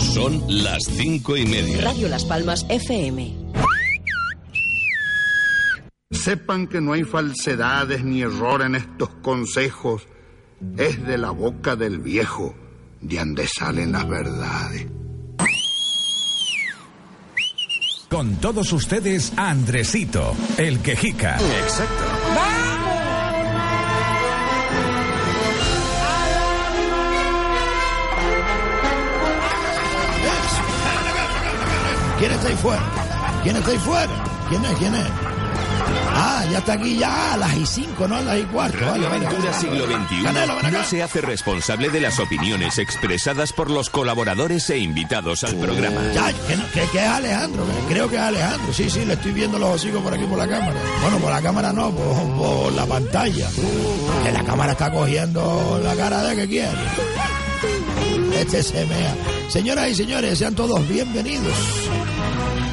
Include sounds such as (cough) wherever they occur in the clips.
Son las cinco y media. Radio Las Palmas FM. Sepan que no hay falsedades ni error en estos consejos. Es de la boca del viejo de donde salen las verdades. Con todos ustedes, Andresito, el quejica. Exacto. ¿Quién está ahí fuera? ¿Quién está ahí fuera? ¿Quién es? ¿Quién es? Ah, ya está aquí ya a las y cinco, no a las y cuarto. Radio vale, Aventura vale, Siglo. XXI Canelo, no se hace responsable de las opiniones expresadas por los colaboradores e invitados al programa. Ya, que, no- que- que es Alejandro, creo que es Alejandro. Sí, sí, le estoy viendo los hocicos por aquí por la cámara. Bueno, por la cámara no, por, por la pantalla. Que la cámara está cogiendo la cara de que quiere. Este se mea. Señoras y señores, sean todos bienvenidos.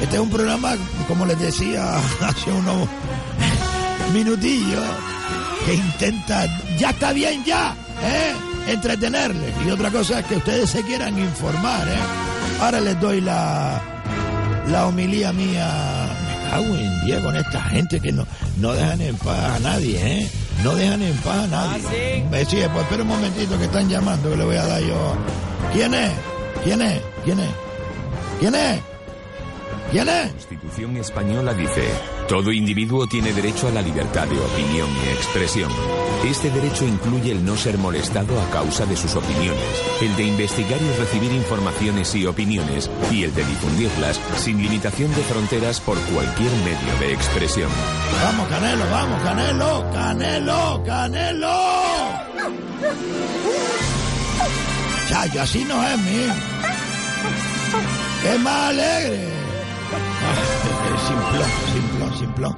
Este es un programa, como les decía (laughs) hace unos minutillos, que intenta, ya está bien ya, ¿eh? entretenerles. Y otra cosa es que ustedes se quieran informar. ¿eh? Ahora les doy la, la homilía mía. Me cago en día con esta gente que no, no dejan en paz a nadie, ¿eh? No dejan en paz a nadie. Me sí, pues espera un momentito que están llamando que le voy a dar yo. ¿Quién es? ¿Quién es? ¿Quién es? ¿Quién es? ¿Quién es? La Constitución española dice, todo individuo tiene derecho a la libertad de opinión y expresión. Este derecho incluye el no ser molestado a causa de sus opiniones, el de investigar y recibir informaciones y opiniones, y el de difundirlas sin limitación de fronteras por cualquier medio de expresión. Vamos, Canelo, vamos, Canelo, Canelo, Canelo. Chayo, así no es, mi. Es más alegre. Simplón, simplón, simplón.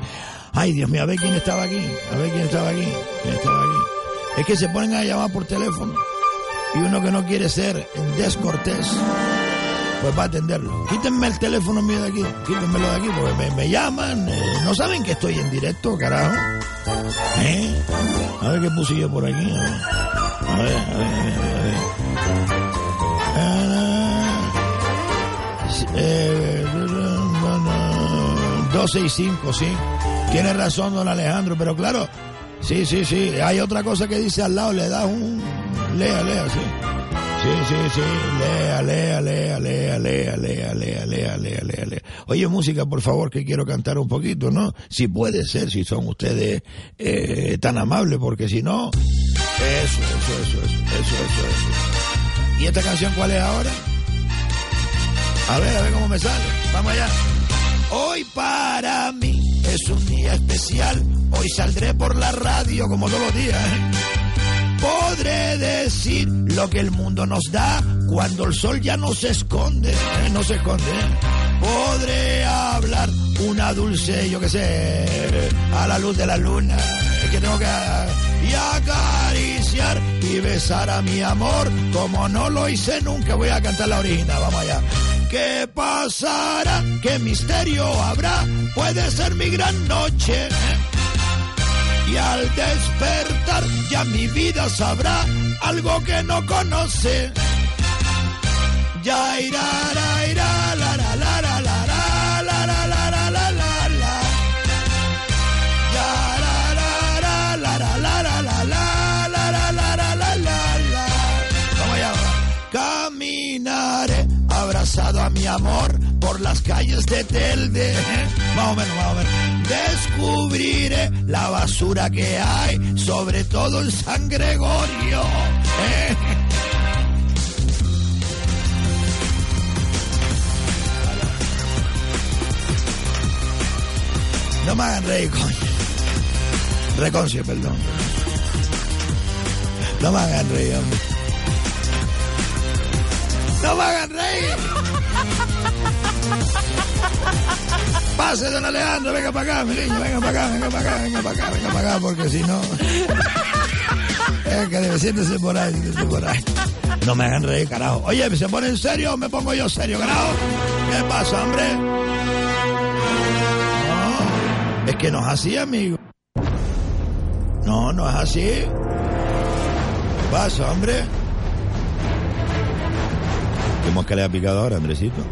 Ay, Dios mío, a ver quién estaba aquí. A ver quién estaba aquí. ¿Quién estaba aquí? Es que se ponen a llamar por teléfono. Y uno que no quiere ser descortés, pues va a atenderlo. Quítenme el teléfono mío de aquí. Quítenmelo de aquí porque me, llaman. eh, no saben que estoy en directo, carajo. ¿Eh? A ver qué puse yo por aquí. A ver, a ver, a ver. a ver. Ah, eh, 12 y 5, sí. Tiene razón, don Alejandro, pero claro, sí, sí, sí. Hay otra cosa que dice al lado, le das un. Lea, lea, sí. Sí, sí, sí. Lea, lea, lea, lea, lea, lea, lea, lea, lea, lea, lea. Oye, música, por favor, que quiero cantar un poquito, ¿no? Si puede ser, si son ustedes eh, tan amables, porque si no. Eso, eso, eso, eso, eso, eso, eso. ¿Y esta canción cuál es ahora? A ver, a ver cómo me sale. Vamos allá. Hoy para mí es un día especial. Hoy saldré por la radio como todos los días. ¿eh? Podré decir lo que el mundo nos da cuando el sol ya no se esconde. ¿eh? No se esconde. ¿eh? Podré hablar una dulce, yo qué sé, a la luz de la luna. Es que tengo que y y besar a mi amor como no lo hice nunca. Voy a cantar la original, vamos allá. ¿Qué pasará? ¿Qué misterio habrá? Puede ser mi gran noche. Y al despertar ya mi vida sabrá algo que no conoce. Ya irá, irá, la, la, abrazado a mi amor por las calles de Telde. Más o menos, más o menos. Descubriré la basura que hay, sobre todo en San Gregorio. ¿eh? No me hagan reír, coño. Reconcio, perdón. No me hagan reír, hombre. No me hagan reír. Pase, don Alejandro, venga para acá, mi niño, venga para acá, venga para acá, venga para acá, venga para acá, porque si no... Es que debe siéntese por ahí, siéntese por ahí. No me hagan reír, carajo. Oye, ¿se pone en serio me pongo yo serio, carajo? ¿Qué pasa, hombre? No, es que no es así, amigo. No, no es así. ¿Qué pasa, hombre? ¿Cómo es que le ha picado ahora, Andresito?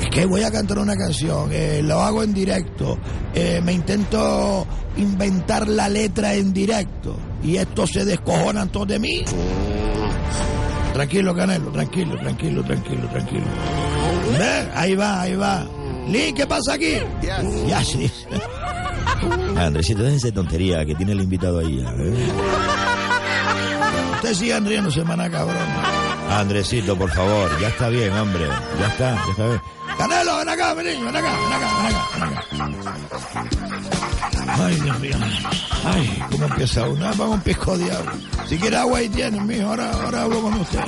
Es que voy a cantar una canción, eh, lo hago en directo, eh, me intento inventar la letra en directo y estos se descojonan todos de mí. Tranquilo, Canelo, tranquilo, tranquilo, tranquilo, tranquilo. Ve, Ahí va, ahí va. Lee, ¿qué pasa aquí? Ya sí. (laughs) Andresito, déjense tontería que tiene el invitado ahí. ¿eh? Ustedes sigan riéndose, maná cabrón. Andresito, por favor, ya está bien, hombre. Ya está, ya está bien. Canelo, ven acá, ven acá, ven acá, ven acá, ven acá. Ay, Dios mío. Ay, cómo empieza uno. Ah, Vamos un pisco agua. Si quiere agua ahí tienen, mijo. Ahora, ahora hablo con usted.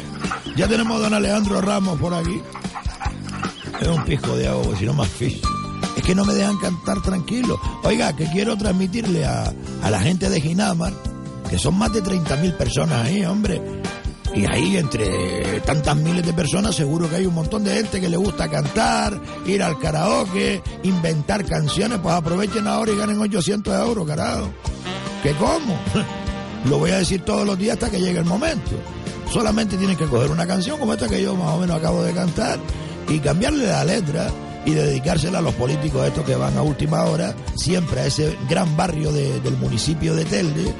Ya tenemos a don Alejandro Ramos por aquí. Es un pisco de agua, si no más fish. Es que no me dejan cantar tranquilo. Oiga, que quiero transmitirle a, a la gente de Ginamar, que son más de 30.000 personas ahí, hombre. Y ahí, entre tantas miles de personas, seguro que hay un montón de gente que le gusta cantar, ir al karaoke, inventar canciones. Pues aprovechen ahora y ganen 800 euros, carajo. ¿Qué cómo? (laughs) Lo voy a decir todos los días hasta que llegue el momento. Solamente tienen que coger una canción como esta que yo más o menos acabo de cantar y cambiarle la letra y dedicársela a los políticos estos que van a última hora, siempre a ese gran barrio de- del municipio de Telde,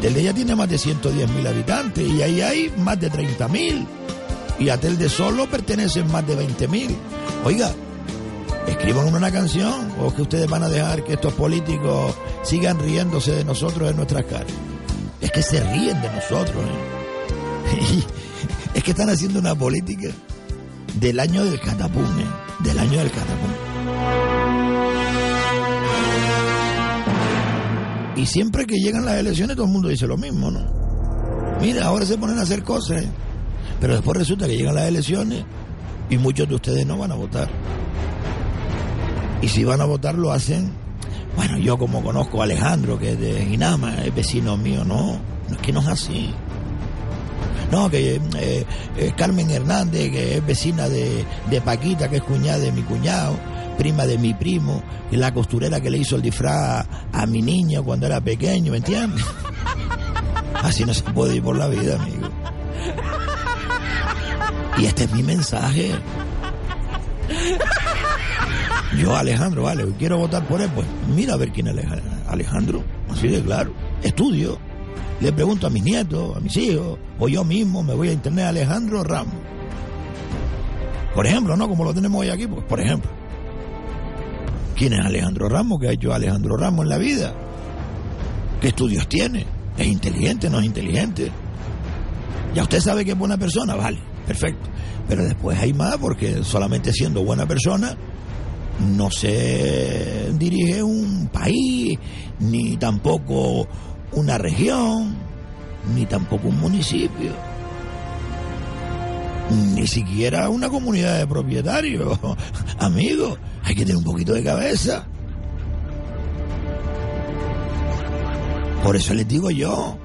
Telde ya tiene más de 110 mil habitantes y ahí hay más de 30 mil. Y a Telde solo pertenecen más de 20 mil. Oiga, escriban una canción o que ustedes van a dejar que estos políticos sigan riéndose de nosotros en nuestras caras. Es que se ríen de nosotros. ¿eh? (laughs) es que están haciendo una política del año del catapum, ¿eh? del año del catapum. Y siempre que llegan las elecciones todo el mundo dice lo mismo, ¿no? Mira, ahora se ponen a hacer cosas, ¿eh? pero después resulta que llegan las elecciones y muchos de ustedes no van a votar. Y si van a votar lo hacen, bueno, yo como conozco a Alejandro, que es de Ginama, es vecino mío, no, no es que no es así. No, que eh, eh, Carmen Hernández, que es vecina de, de Paquita, que es cuñada de mi cuñado, prima de mi primo, y la costurera que le hizo el disfraz a mi niño cuando era pequeño, ¿me entiendes? (laughs) Así no se puede ir por la vida, amigo. Y este es mi mensaje. Yo, Alejandro, vale, quiero votar por él, pues mira a ver quién es Aleja- Alejandro, así de claro. Estudio, le pregunto a mis nietos, a mis hijos, o yo mismo me voy a internet Alejandro Ramos. Por ejemplo, ¿no? Como lo tenemos hoy aquí, pues, por ejemplo. ¿Quién es Alejandro Ramos? ¿Qué ha hecho Alejandro Ramos en la vida? ¿Qué estudios tiene? ¿Es inteligente? ¿No es inteligente? Ya usted sabe que es buena persona, vale, perfecto. Pero después hay más porque solamente siendo buena persona no se dirige un país, ni tampoco una región, ni tampoco un municipio, ni siquiera una comunidad de propietarios. (laughs) Amigo, hay que tener un poquito de cabeza. Por eso les digo yo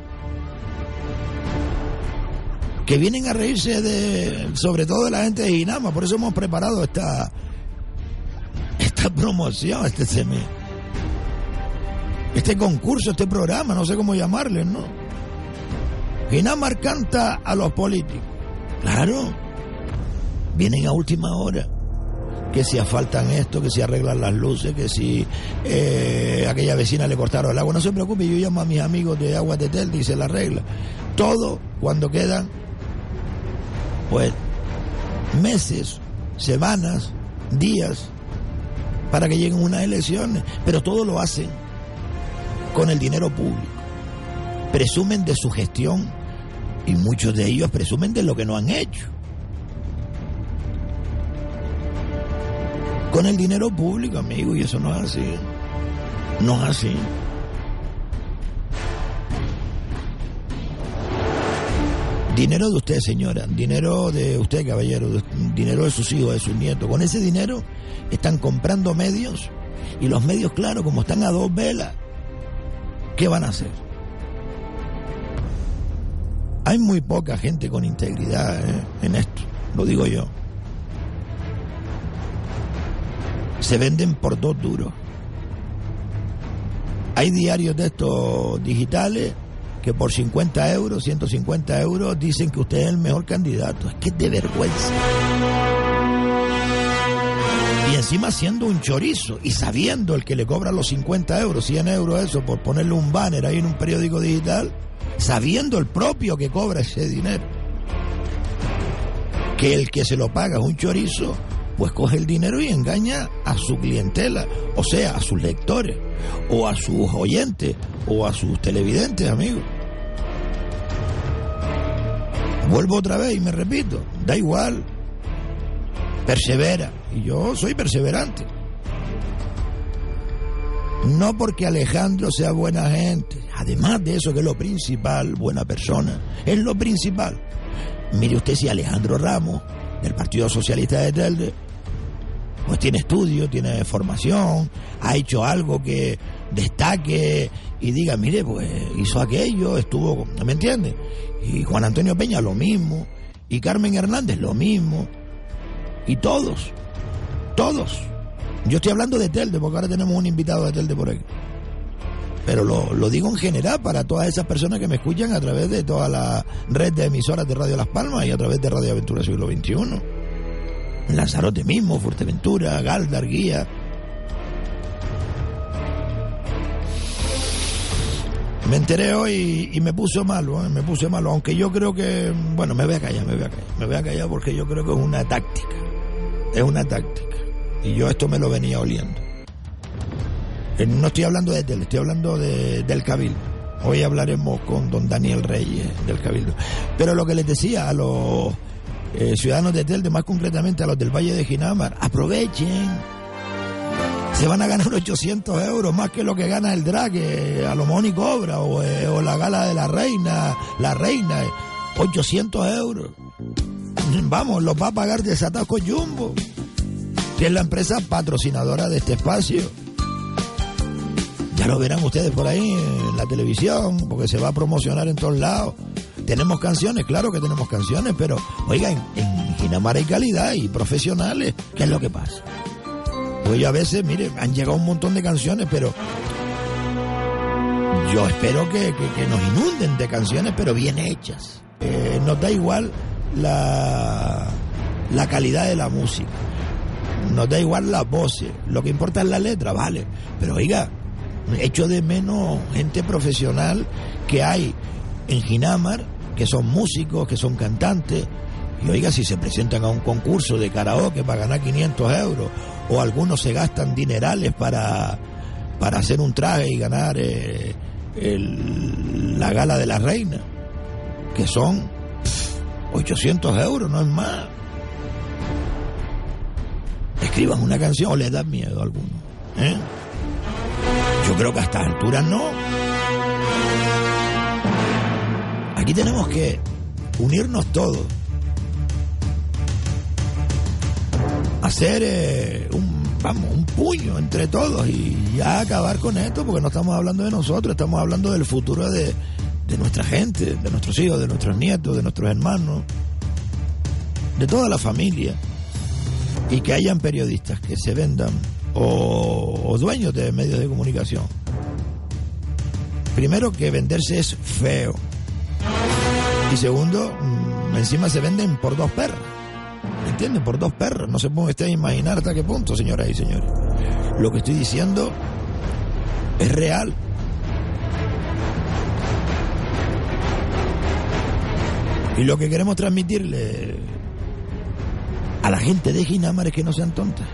que vienen a reírse de, sobre todo de la gente de Inama. Por eso hemos preparado esta, esta promoción, este semi, este concurso, este programa, no sé cómo llamarle, ¿no? Ginamar canta a los políticos. Claro, vienen a última hora. Que si asfaltan esto, que si arreglan las luces, que si eh, aquella vecina le cortaron el agua. No se preocupe, yo llamo a mis amigos de Agua de la arregla. Todo cuando quedan, pues, meses, semanas, días, para que lleguen unas elecciones. Pero todo lo hacen con el dinero público. Presumen de su gestión y muchos de ellos presumen de lo que no han hecho. Con el dinero público, amigo, y eso no es así. No es así. Dinero de usted, señora, dinero de usted, caballero, dinero de sus hijos, de sus nietos. Con ese dinero están comprando medios y los medios, claro, como están a dos velas, ¿qué van a hacer? Hay muy poca gente con integridad ¿eh? en esto, lo digo yo. Se venden por dos duros. Hay diarios de estos digitales que por 50 euros, 150 euros, dicen que usted es el mejor candidato. Es que es de vergüenza. Y encima siendo un chorizo y sabiendo el que le cobra los 50 euros, 100 euros eso, por ponerle un banner ahí en un periódico digital, sabiendo el propio que cobra ese dinero. Que el que se lo paga es un chorizo, pues coge el dinero y engaña a su clientela, o sea, a sus lectores, o a sus oyentes, o a sus televidentes, amigos. Vuelvo otra vez y me repito, da igual, persevera, y yo soy perseverante. No porque Alejandro sea buena gente, además de eso que es lo principal, buena persona, es lo principal. Mire usted si Alejandro Ramos, del Partido Socialista de Telde, pues tiene estudio, tiene formación, ha hecho algo que destaque y diga, mire, pues hizo aquello, estuvo, ¿me entiende? Y Juan Antonio Peña lo mismo, y Carmen Hernández lo mismo, y todos, todos. Yo estoy hablando de Telde, porque ahora tenemos un invitado de Telde por aquí. Pero lo, lo digo en general para todas esas personas que me escuchan a través de toda la red de emisoras de Radio Las Palmas y a través de Radio Aventura Siglo XXI. Lanzarote mismo, Fuerteventura, Galdar, Guía. Me enteré hoy y me puse malo, ¿eh? me puse malo, aunque yo creo que, bueno, me voy a callar, me voy a callar, me voy a callar porque yo creo que es una táctica, es una táctica, y yo esto me lo venía oliendo. Eh, No estoy hablando de tele, estoy hablando de- del Cabildo. Hoy hablaremos con don Daniel Reyes del Cabildo. Pero lo que les decía a los eh, ciudadanos de Telde, más concretamente a los del Valle de Ginamar, aprovechen. Se van a ganar (laughs) 800 euros más que lo que gana el drag, a lo mejor ni cobra, o, eh, o la gala de la reina, la reina, eh, 800 euros. Vamos, los va a pagar Desatasco Jumbo, es la empresa patrocinadora de este espacio. Ya lo verán ustedes por ahí en la televisión, porque se va a promocionar en todos lados. Tenemos canciones, claro que tenemos canciones, pero oigan, en Ginamar hay calidad y profesionales. ¿Qué es lo que pasa? Pues yo a veces, mire, han llegado un montón de canciones, pero yo espero que, que- que nos inunden de canciones, pero bien hechas. Eh, nos da igual la, la calidad de la música. Nos da igual las voces. Lo que importa es la letra, vale. Pero oiga, echo de menos gente profesional que hay en Ginamar, que son músicos, que son cantantes. Y oiga, si se presentan a un concurso de karaoke para ganar 500 euros, o algunos se gastan dinerales para, para hacer un traje y ganar eh, el- la gala de la reina, que son pff, 800 euros, no es más. Escriban una canción o les da miedo a alguno. ¿eh? Yo creo que a estas alturas no. Aquí tenemos que unirnos todos. Hacer eh, un, vamos, un puño entre todos y ya acabar con esto, porque no estamos hablando de nosotros, estamos hablando del futuro de, de nuestra gente, de nuestros hijos, de nuestros nietos, de nuestros hermanos, de toda la familia. Y que hayan periodistas que se vendan o, dueños de medios de comunicación. Primero que venderse es feo. Y segundo, mm, encima se venden por dos perros. ¿Me entienden? Por dos perros. No se puede usted imaginar hasta qué punto, señoras y señores. Lo que estoy diciendo es real. Y lo que queremos transmitirle a la gente de Ginamar es que no sean tontas.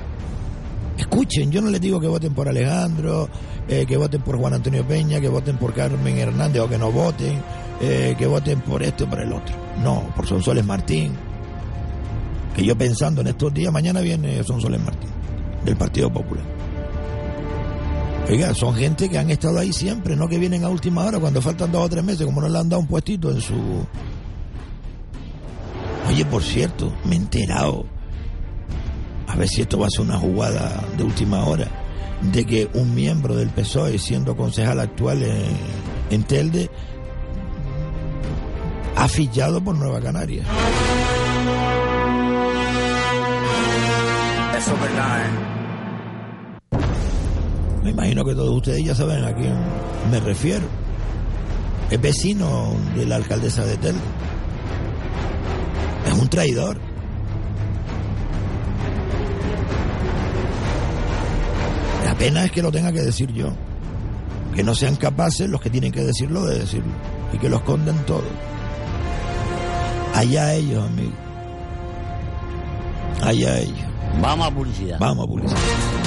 Escuchen, yo no les digo que voten por Alejandro, eh, que voten por Juan Antonio Peña, que voten por Carmen Hernández o que no voten, eh, que voten por esto o por el otro. No, por Sonsoles Martín. Que yo pensando en estos días, mañana viene Sonsoles Martín, del Partido Popular. Oiga, son gente que han estado ahí siempre, no que vienen a última hora cuando faltan dos o tres meses, como no le han dado un puestito en su Oye, por cierto, me he enterado. A ver si esto va a ser una jugada de última hora. De que un miembro del PSOE, siendo concejal actual en, en Telde, ha fichado por Nueva Canaria. Eso es verdad, ¿eh? Me imagino que todos ustedes ya saben a quién me refiero. Es vecino de la alcaldesa de Telde. Es un traidor. La pena es que lo tenga que decir yo. Que no sean capaces los que tienen que decirlo de decirlo. Y que lo esconden todo. Allá ellos, amigos. Allá ellos. Vamos a publicidad. Vamos a publicidad.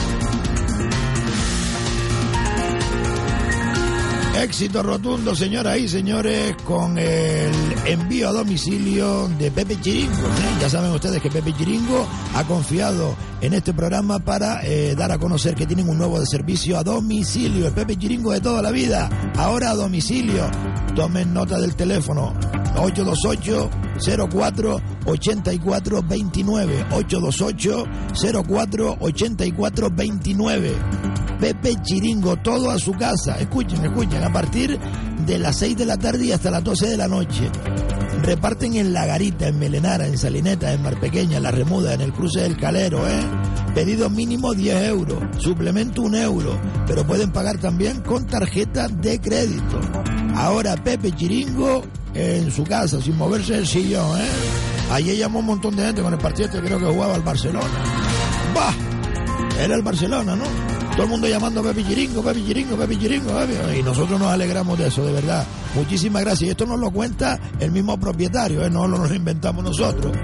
Éxito rotundo, señoras y señores, con el envío a domicilio de Pepe Chiringo. ¿eh? Ya saben ustedes que Pepe Chiringo ha confiado en este programa para eh, dar a conocer que tienen un nuevo servicio a domicilio. El Pepe Chiringo de toda la vida, ahora a domicilio. Tomen nota del teléfono 828 04 84 29 828 04 84 29 Pepe Chiringo, todo a su casa. Escuchen, escuchen, a partir de las 6 de la tarde y hasta las 12 de la noche. Reparten en La Garita, en Melenara, en Salineta, en Mar Pequeña, en La Remuda, en el cruce del Calero, ¿eh? Pedido mínimo 10 euros, suplemento 1 euro, pero pueden pagar también con tarjeta de crédito. Ahora Pepe Chiringo en su casa, sin moverse del sillón, ¿eh? Ayer llamó un montón de gente con el partido este, creo que jugaba al Barcelona. ¡Bah! Era el Barcelona, ¿no? Todo el mundo llamando Pepe Chiringo, Pepe Chiringo, Pepe Chiringo, Pepe. Y nosotros nos alegramos de eso, de verdad. Muchísimas gracias. Y esto nos lo cuenta el mismo propietario, ¿eh? no lo inventamos nosotros.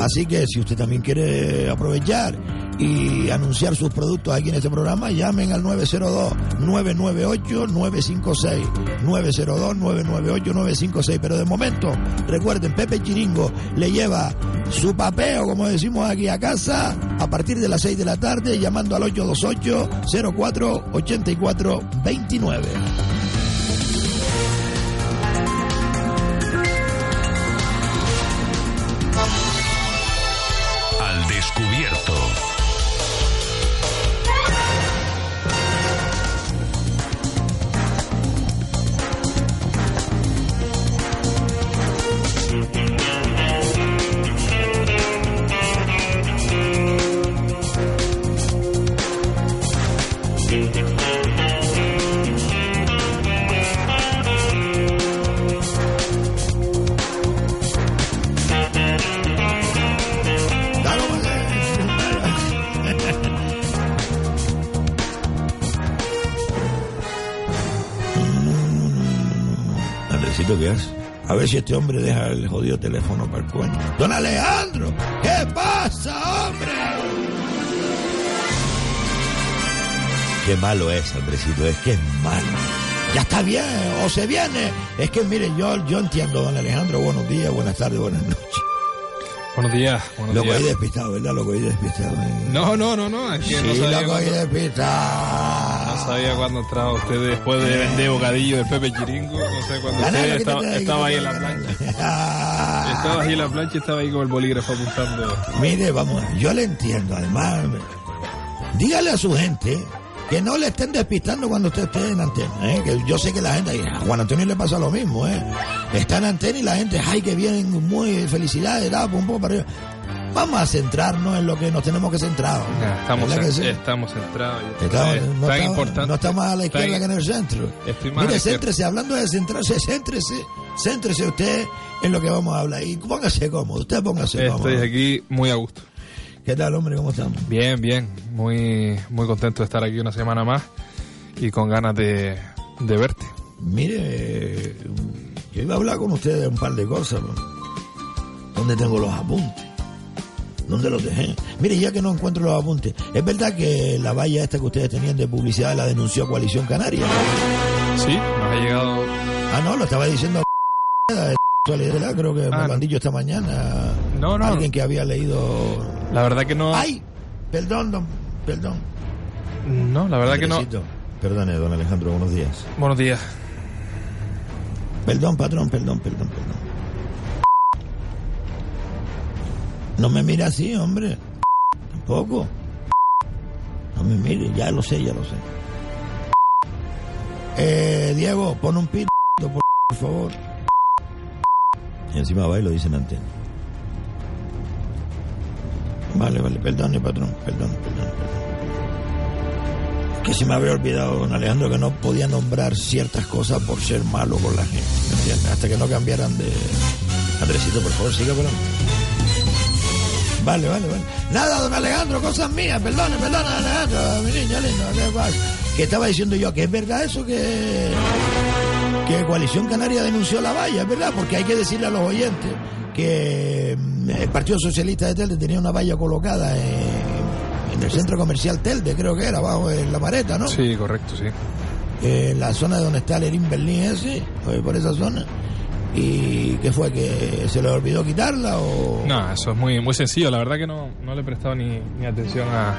Así que si usted también quiere aprovechar y anunciar sus productos aquí en este programa, llamen al 902-998-956. 902-998-956. Pero de momento, recuerden, Pepe Chiringo le lleva su papeo, como decimos aquí a casa, a partir de las 6 de la tarde, llamando al 828 04 84 29. Ver si este hombre deja el jodido teléfono para el cuento. Don Alejandro, ¿qué pasa, hombre? Qué malo es, Andresito, es que es malo. Ya está bien, o se viene. Es que mire, yo, yo entiendo, don Alejandro, buenos días, buenas tardes, buenas noches. Buenos días, buenos Lo días. cogí despistado, ¿verdad? Lo cogí despistado. ¿eh? No, no, no, no, es que no sí, sabía, lo cogí despistado. Sabía cuándo entraba usted después de vender bocadillo del Pepe Chiringo. No sé cuándo usted estaba, ahí, estaba ahí quítate en la plancha. (laughs) Ah. Estaba ahí en la plancha y estaba ahí con el bolígrafo apuntando. Mire, vamos, yo le entiendo, además. Dígale a su gente que no le estén despistando cuando usted esté en antena, ¿eh? que yo sé que la gente, a Juan Antonio le pasa lo mismo, ¿eh? está en antena y la gente, ay, que bien, muy felicidades, da, pum, pum, para arriba. Vamos a centrarnos en lo que nos tenemos que centrar. Estamos, ¿Verdad que cen- sí? estamos centrados. Estamos- es no, tan estamos, no estamos a la izquierda tan- que en el centro. Mire, céntrese, hablando de centrarse, céntrese, céntrese usted en lo que vamos a hablar. Y póngase cómodo, usted póngase cómodo. Estoy aquí muy a gusto. ¿Qué tal, hombre? ¿Cómo estamos? Bien, bien. Muy, muy contento de estar aquí una semana más y con ganas de, de verte. Mire, yo iba a hablar con ustedes de un par de cosas. ¿Dónde tengo los apuntes? ¿Dónde los dejé? Mire, ya que no encuentro los apuntes, es verdad que la valla esta que ustedes tenían de publicidad la denunció Coalición Canaria. Sí, nos ha llegado. Ah, no, lo estaba diciendo (laughs) de actualidad, creo que me Ah, lo no. han dicho esta mañana. No, no. Alguien que había leído. La verdad que no. ¡Ay! Perdón, don, perdón. No, la verdad que no. Perdone, don Alejandro, buenos días. Buenos días. Perdón, patrón, perdón, perdón, perdón. No me mire así, hombre. Tampoco. No me mire, ya lo sé, ya lo sé. Eh, Diego, pon un pito, por, favor. Y encima va y lo dice en antena. Vale, vale, perdone, patrón, perdón, perdón, perdón. Que se me había olvidado, don Alejandro, que no podía nombrar ciertas cosas por ser malo con la gente, ¿me entiendes? Hasta que no cambiaran de... Andresito, por favor, siga por Vale, vale, vale. Nada, don Alejandro, cosas mías, perdone, perdone, Alejandro, mi niño lindo, ¿qué pasa? Que estaba diciendo yo que es verdad eso que... Que Coalición Canaria denunció la valla, es verdad, porque hay que decirle a los oyentes que mm, el Partido Socialista de Telde tenía una valla colocada en, en el centro comercial Telde, creo que era, abajo en la mareta, ¿no? Sí, correcto, sí. En la zona de donde está el Berlín ese, por esa zona. ¿Y qué fue? ¿Que se le olvidó quitarla o...? No, eso es muy, muy sencillo. La verdad que no, no le he prestado ni, ni atención a,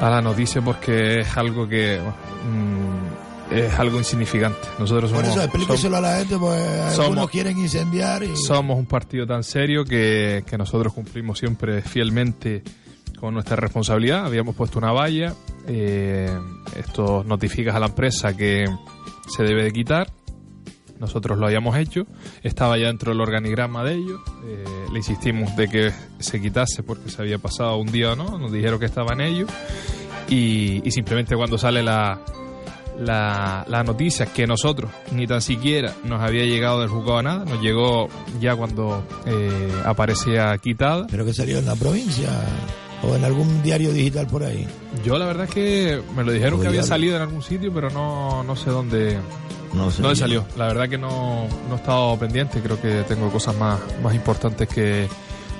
a la noticia porque es algo que mm, es algo insignificante. Nosotros Por somos, eso explíqueselo a la gente, pues somos- algunos quieren incendiar y... somos un partido tan serio que, que nosotros cumplimos siempre fielmente con nuestra responsabilidad. Habíamos puesto una valla, eh, esto notificas a la empresa que se debe de quitar. Nosotros lo habíamos hecho, estaba ya dentro del organigrama de ellos. eh, le insistimos de que se quitase porque se había pasado un día o no. Nos dijeron que estaba en ello. Y, simplemente cuando sale la, la, la noticia que nosotros ni tan siquiera nos había llegado del juzgado a nada, nos llegó ya cuando eh, aparecía quitada. Pero que salió en la provincia o en algún diario digital por ahí. Yo la verdad es que me lo dijeron que había salido en algún sitio, pero no, no sé dónde, No sé. salió. La verdad que no, no he estado pendiente, creo que tengo cosas más, más importantes que,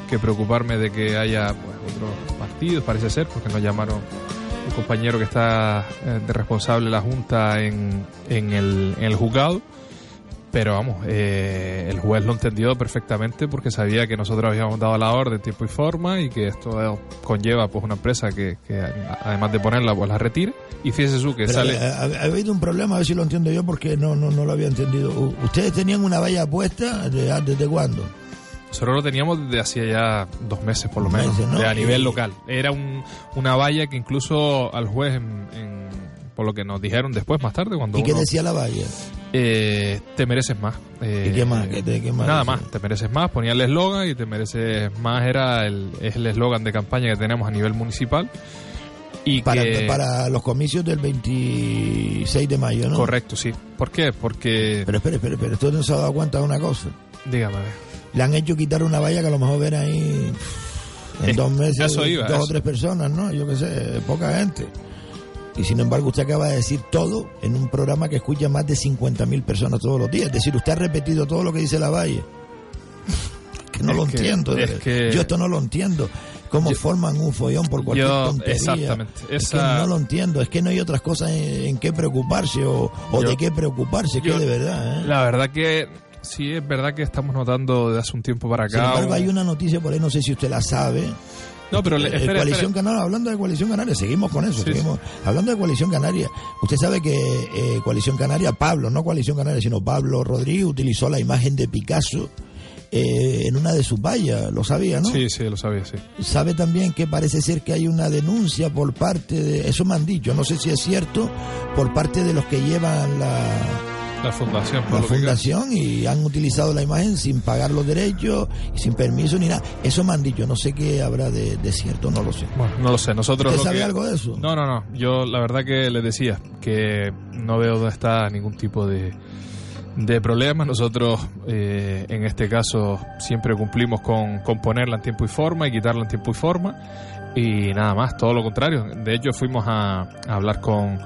que preocuparme de que haya pues, otros partidos, parece ser, porque nos llamaron un compañero que está eh, de responsable de la Junta en, en, el, en el juzgado. Pero vamos, eh, el juez lo entendió perfectamente porque sabía que nosotros habíamos dado la orden en tiempo y forma y que esto conlleva pues una empresa que, que además de ponerla pues la retire. Y fíjese tú que Pero, sale... eh, ha, ha habido un problema, a ver si lo entiendo yo, porque no, no, no lo había entendido. ¿Ustedes tenían una valla puesta de- ah, desde cuándo? Nosotros lo teníamos desde hacía ya dos meses por lo menos, meses, ¿no? de a nivel local. Era un, una valla que incluso al juez, en- en- por lo que nos dijeron después, más tarde, cuando ¿Y qué uno, decía la valla? eh, te mereces más. Eh, ¿Y qué más? ¿Qué te- qué más Nada decía? más, te mereces más. Ponía el eslogan y te mereces más era el, es el eslogan de campaña que tenemos a nivel municipal. Y Para, que, para los comicios del 26 de mayo, ¿no? Correcto, sí. ¿Por qué? Porque... Pero espere, espere, espere. ¿Usted no se ha dado cuenta de una cosa? dígame. Le han hecho quitar una valla que a lo mejor ven ahí en dos meses iba, dos eso. o tres personas, ¿no? Yo qué sé, poca gente. Y sin embargo usted acaba de decir todo en un programa que escucha más de 50.000 personas todos los días. Es decir, usted ha repetido todo lo que dice la valla. Que no Es lo que- entiendo. es que- Yo esto no lo entiendo. Cómo Yo- forman un follón por cualquier Yo- tontería. exactamente. Es que no lo entiendo. Es que no hay otras cosas en, en qué preocuparse o, o Yo- de qué preocuparse. que de verdad, ¿eh? La verdad que sí es verdad que estamos notando de hace un tiempo para acá. Sin embargo, hay una noticia por ahí, no sé si usted la sabe. No, pero le- Eh, coalición. Canaria, hablando de Coalición Canaria, seguimos con eso, Sí, seguimos hablando de Coalición Canaria. Usted sabe que eh, Coalición Canaria, Pablo, no Coalición Canaria, sino Pablo Rodríguez utilizó la imagen de Picasso eh, en una de sus vallas, lo sabía, ¿no? Sí, sí, lo sabía, sí. Sabe también que parece ser que hay una denuncia por parte de, eso me han dicho, no sé si es cierto, por parte de los que llevan la, La fundación. por la fundación y han utilizado la imagen sin pagar los derechos y sin permiso ni nada. Eso me han dicho, no sé qué habrá de, de cierto, no lo sé. Bueno, no lo sé. Nosotros. ¿Usted sabe que- algo de eso? No, no, no. Yo la verdad que les decía que no veo dónde está ningún tipo de, de problema. Nosotros, eh, en este caso, siempre cumplimos con, con ponerla en tiempo y forma y quitarla en tiempo y forma. Y nada más, todo lo contrario. De hecho, fuimos a, a hablar con,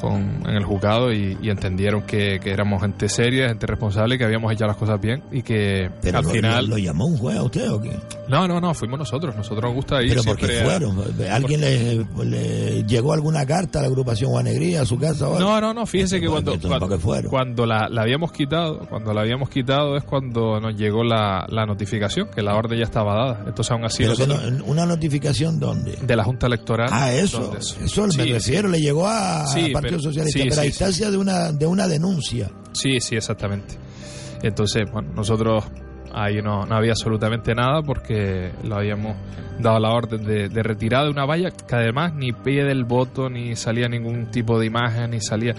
con, en el juzgado y, y entendieron que, que éramos gente seria, gente responsable, que habíamos hecho las cosas bien y que Pero al lo, final... lo, llamó un juez a usted o qué? No, no, no, fuimos nosotros. Nosotros nos gusta ir Pero porque siempre a- fueron. ¿Alguien le, le llegó alguna carta a la agrupación Juanegría a su casa o? No, no, no, fíjese que cuando, entonces, ¿para cuando, la, la habíamos quitado, cuando la habíamos quitado es cuando nos llegó la, la notificación, que la orden ya estaba dada. Entonces aún así Pero que nosotros- no- una notificación dónde? de la Junta Electoral. Ah, eso, eso, me Sí, refiero, le llegó a- Sí, al Partido pero- Socialista, sí, pero a sí, instancia de una de una denuncia. Sí, sí, exactamente. Entonces, bueno, nosotros ahí no, no había absolutamente nada porque lo habíamos dado la orden de, de retirada de una valla que además ni pide el voto, ni salía ningún tipo de imagen, ni salía...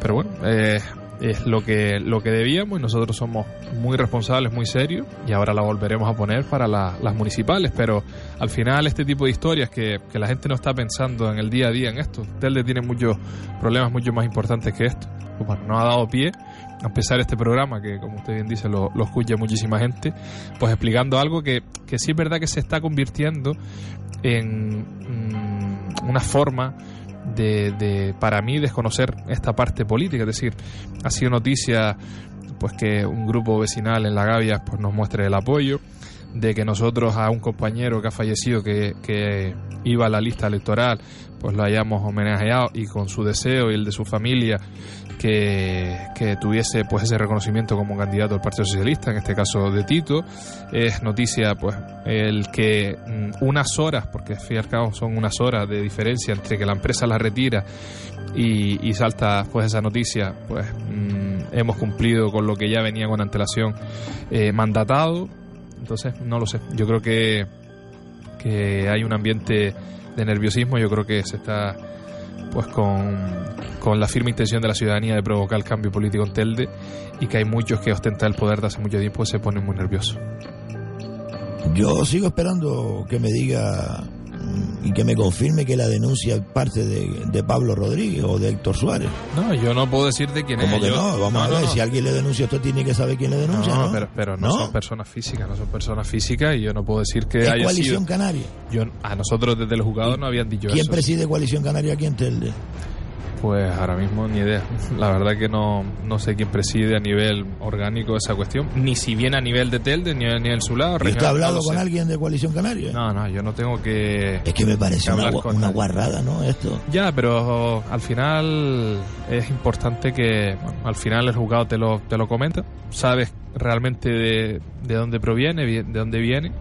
Pero bueno, eh, es lo que, lo que debíamos y nosotros somos muy responsables, muy serios y ahora la volveremos a poner para la- las municipales. Pero al final este tipo de historias que, que la gente no está pensando en el día a día en esto, Telde tiene muchos problemas mucho más importantes que esto. Pues bueno, nos ha dado pie a empezar este programa que como usted bien dice lo, lo escucha muchísima gente, pues explicando algo que, que sí es verdad que se está convirtiendo en mm, una forma de, de, para mí, desconocer esta parte política. Es decir, ha sido noticia pues que un grupo vecinal en La Gavia pues, nos muestre el apoyo, de que nosotros a un compañero que ha fallecido, que, que iba a la lista electoral, pues lo hayamos homenajeado y con su deseo y el de su familia que, que tuviese pues ese reconocimiento como candidato al Partido Socialista, en este caso de Tito. Es noticia pues el que mm, unas horas, porque al fin son unas horas de diferencia entre que la empresa la retira y, y salta pues esa noticia, pues mm, hemos cumplido con lo que ya venía con antelación eh, mandatado. Entonces, no lo sé. Yo creo que, que hay un ambiente de nerviosismo. Yo creo que se está pues con, con la firme intención de la ciudadanía de provocar el cambio político en Telde y que hay muchos que ostentan el poder de hace mucho tiempo y se ponen muy nerviosos. Yo sigo esperando que me diga y que me confirme que la denuncia parte de, de Pablo Rodríguez o de Héctor Suárez. No, yo no puedo decir de quién ¿Cómo es. que Yo- no? Vamos no, a ver, no. si alguien le denuncia, usted tiene que saber quién le denuncia, ¿no? Pero, pero no, son personas físicas, no son personas físicas y yo no puedo decir que Es haya Coalición sido. Canaria. Yo, a nosotros desde los jugadores no habían dicho ¿Quién eso. preside Coalición Canaria aquí en Telde? Pues ahora mismo ni idea. La verdad que no, no sé quién preside a nivel orgánico esa cuestión. Ni si bien a nivel de Telde, ni a nivel su lado. ¿Y usted ha hablado no con sé. alguien de Coalición Canaria? No, no, yo no tengo que... Es que me parece una, con una guarrada, ¿no? Esto. Ya, pero al final es importante que bueno, al final el juzgado te lo, te lo comenta, sabes realmente de, de dónde proviene, vi- de dónde viene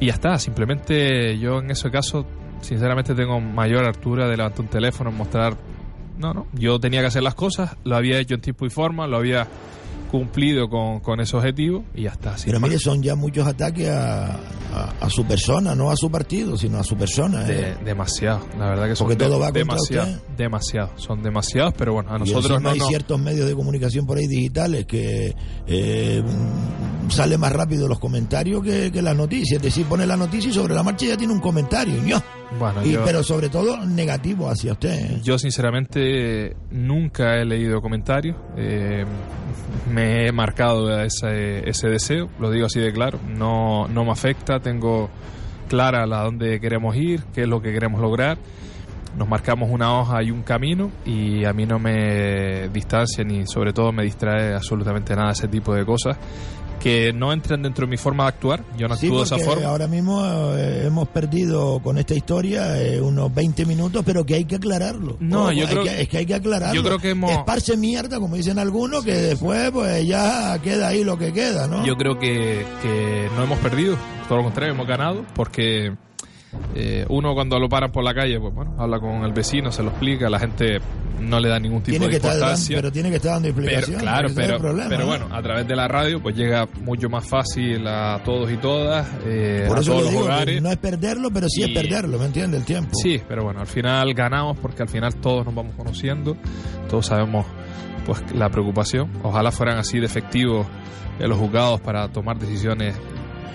y ya está. Simplemente yo en ese caso, sinceramente tengo mayor altura de levantar un teléfono, mostrar... No, no, yo tenía que hacer las cosas, lo había hecho en tiempo y forma, lo había cumplido con, con ese objetivo y ya está. Pero mire, son ya muchos ataques a, a- a su persona, no a su partido, sino a su persona. De- ¿eh? demasiado, la verdad que son Porque de- todo va demasiado, usted. demasiado, son demasiados, pero bueno, a nosotros no hay ciertos medios de comunicación por ahí digitales que eh, mm, sale más rápido los comentarios que, que las noticias. Es decir, pone la noticia y sobre la marcha ya tiene un comentario. ño. Bueno, Y- yo- Pero sobre todo negativo hacia usted. ¿eh? Yo sinceramente nunca he leído comentarios, eh, me he marcado ese, ese deseo, lo digo así de claro, no, no me afecta, tengo clara la dónde queremos ir, qué es lo que queremos lograr, nos marcamos una hoja y un camino y a mí no me distancia ni sobre todo me distrae absolutamente nada ese tipo de cosas que no entran dentro de mi forma de actuar, yo no Sí, actúo de esa forma. ahora mismo eh, hemos perdido con esta historia eh, unos 20 minutos, pero que hay que aclararlo. No, yo creo- que- es que hay que aclararlo. yo creo que hemos- Esparce mierda, como dicen algunos, que después pues ya queda ahí lo que queda, ¿no? Yo creo que, que no hemos perdido, todo lo contrario, hemos ganado, porque eh, uno cuando lo paran por la calle, pues bueno, habla con el vecino, se lo explica, la gente no le da ningún tipo tiene de que estar dando, importancia. pero tiene que estar dando Pero, explicaciones. claro, pero, problema, pero ¿no? bueno, a través de la radio pues llega mucho más fácil a todos y todas, eh, Por a eso todos le los digo hogares. no es perderlo, pero sí Y- es perderlo, ¿me entiende? El tiempo. Sí, pero bueno, al final ganamos porque al final todos nos vamos conociendo, todos sabemos pues la preocupación. Ojalá fueran así de efectivos eh, los juzgados para tomar decisiones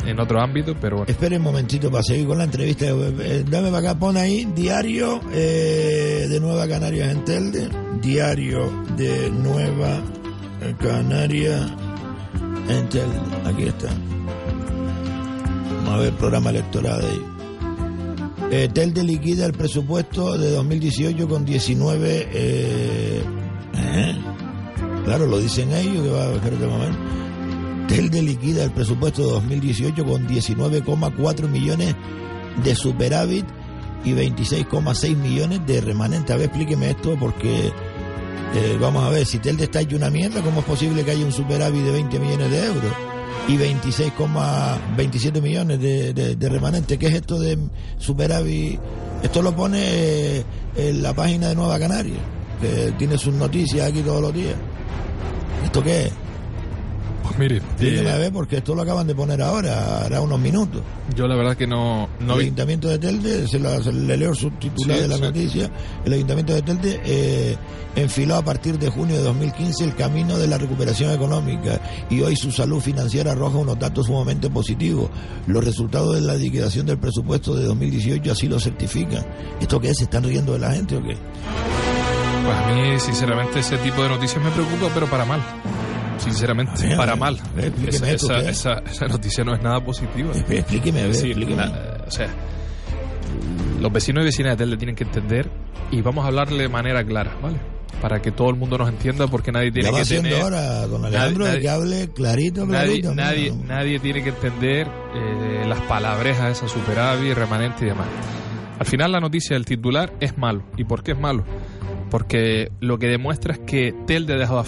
en otro ámbito, pero bueno. Espere un momentito para seguir con la entrevista. Eh, Dame para acá, pon ahí diario eh, de Nueva Canarias en Telde. Diario de Nueva Canarias en Telde. Aquí está. Vamos a ver programa electoral ahí. Eh, Telde liquida el presupuesto de 2018 con 19. Eh, ¿eh? Claro, lo dicen ellos. Que va, espérate un momento. Telde liquida el presupuesto de 2018 con 19,4 millones de superávit y 26,6 millones de remanente. A ver, explíqueme esto porque eh, vamos a ver, si Telde está hecho una mierda, ¿cómo es posible que haya un superávit de 20 millones de euros? Y 26,27 millones de, de- de remanente. ¿Qué es esto de superávit? Esto lo pone eh, en la página de Nueva Canaria, que tiene sus noticias aquí todos los días. ¿Esto qué es? Pues mire, Dígame a ver, porque esto lo acaban de poner ahora, hará unos minutos. yo la verdad que no, no el vi. Ayuntamiento de Telde, se, la- se le leo el subtitular Sí, de la sí. noticia, el Ayuntamiento de Telde eh, enfiló a partir de junio de 2015 el camino de la recuperación económica y hoy su salud financiera arroja unos datos sumamente positivos. Los resultados de la liquidación del presupuesto de 2018 así lo certifican. ¿Esto qué es? ¿Se están riendo de la gente o qué? Pues a mí, sinceramente, ese tipo de noticias me preocupa, pero para mal. Sinceramente, ver, para mal. ver, Esa, esa, esa- esa noticia no es nada positiva. Explíqueme, a ver, Sí, explíqueme. la- o sea, los vecinos y vecinas de Telde tienen que entender y vamos a hablarle de manera clara, ¿vale? Para que todo el mundo nos entienda porque nadie tiene que tener... hora, don Alejandro, de nadie- que hable clarito, Nadie, clarito. nadie, nadie tiene que entender eh, las palabrejas esas superávit, remanente y demás. Al final la noticia del titular es malo. ¿Y por qué es malo? Porque lo que demuestra es que Telde ha dejado de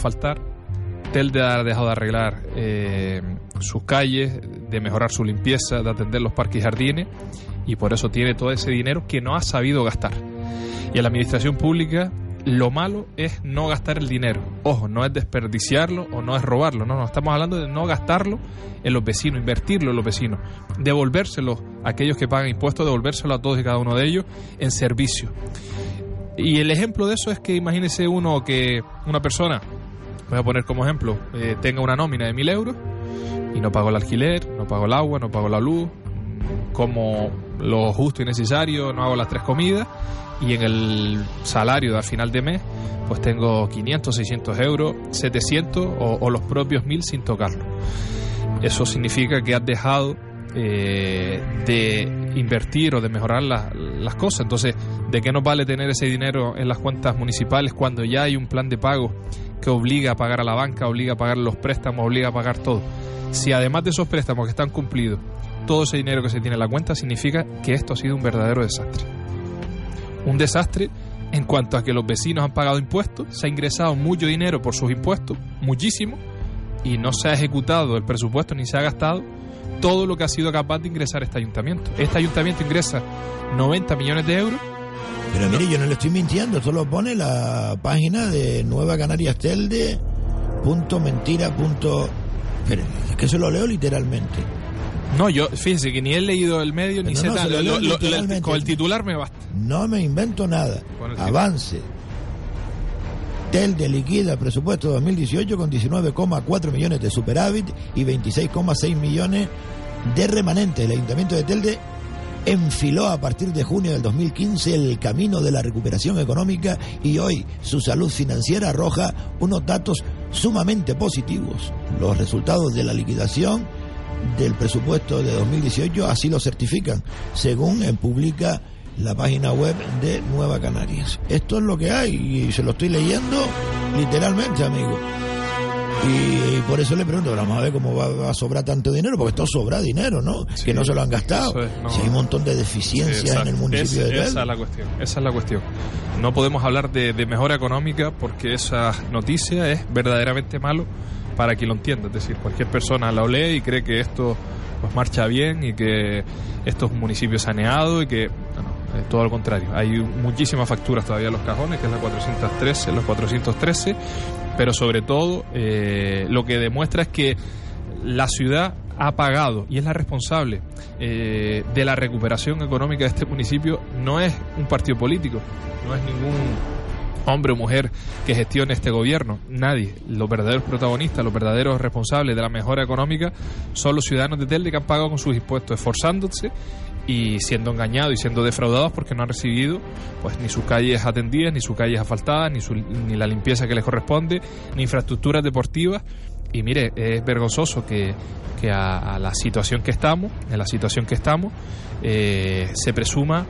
Telde ha dejado de arreglar eh, sus calles, de mejorar su limpieza, de atender los parques y jardines, y por eso tiene todo ese dinero que no ha sabido gastar. Y en la administración pública lo malo es no gastar el dinero. Ojo, no es desperdiciarlo o no es robarlo, no, no, estamos hablando de no gastarlo en los vecinos, invertirlo en los vecinos, devolvérselo a aquellos que pagan impuestos, devolvérselo a todos y cada uno de ellos en servicio. Y el ejemplo de eso es que imagínese uno que una persona, voy a poner como ejemplo, eh, tenga una nómina de mil euros y no pagó el alquiler, no pagó el agua, no pagó la luz, como lo justo y necesario, no hago las tres comidas y en el salario de final de mes pues tengo 500, 600 euros, 700 o, los propios 1000 sin tocarlo. Eso significa que has dejado eh, de invertir o de mejorar la- las cosas. Entonces, ¿de qué nos vale tener ese dinero en las cuentas municipales cuando ya hay un plan de pago que obliga a pagar a la banca, obliga a pagar los préstamos, obliga a pagar todo? Si además de esos préstamos que están cumplidos, todo ese dinero que se tiene en la cuenta significa que esto ha sido un verdadero desastre. Un desastre en cuanto a que los vecinos han pagado impuestos, se ha ingresado mucho dinero por sus impuestos, muchísimo, y no se ha ejecutado el presupuesto ni se ha gastado todo lo que ha sido capaz de ingresar este ayuntamiento. Este ayuntamiento ingresa 90 millones de euros. Pero mire, yo no le estoy mintiendo, esto lo pone la página de Nueva Canarias Telde, punto mentira, punto... Espere, es que se lo leo literalmente. No, yo, fíjese que ni he leído el medio ni No, sé no, tal. se lo leo Lo- lo- literalmente. con el titular me basta. No me invento nada. Avance. Telde liquida presupuesto 2018 con 19,4 millones de superávit y 26,6 millones de remanente. El Ayuntamiento de Telde enfiló a partir de junio del 2015 el camino de la recuperación económica y hoy su salud financiera arroja unos datos sumamente positivos. Los resultados de la liquidación del presupuesto de 2018 así lo certifican, según eh, publica la página web de Nueva Canarias. Esto es lo que hay y se lo estoy leyendo literalmente, amigo. Y, y por eso le pregunto, vamos a ver cómo va, va a sobrar tanto dinero, porque esto sobra dinero, ¿no? Sí, que no se lo han gastado. eso es, no. Si hay un montón de deficiencias en el municipio Es- de Esa es la cuestión. Esa es la cuestión. No podemos hablar de, de mejora económica porque esa noticia es verdaderamente malo para quien lo entienda. Es decir, cualquier persona la lee y cree que esto pues marcha bien y que esto es un municipio saneado y que es todo lo contrario. Hay muchísimas facturas todavía en los cajones, que es la 413, los 413, pero sobre todo eh, lo que demuestra es que la ciudad ha pagado y es la responsable eh, de la recuperación económica de este municipio no es un partido político, no es ningún hombre o mujer que gestione este gobierno, nadie. Los verdaderos protagonistas, los verdaderos responsables de la mejora económica son los ciudadanos de Telde que han pagado con sus impuestos, esforzándose y siendo engañados y siendo defraudados porque no han recibido pues ni sus calles atendidas, ni sus calles asfaltadas, ni, su- ni la limpieza que les corresponde, ni infraestructuras deportivas. Y mire, es vergonzoso que, que a, la situación que estamos, en la situación que estamos, eh, se presuma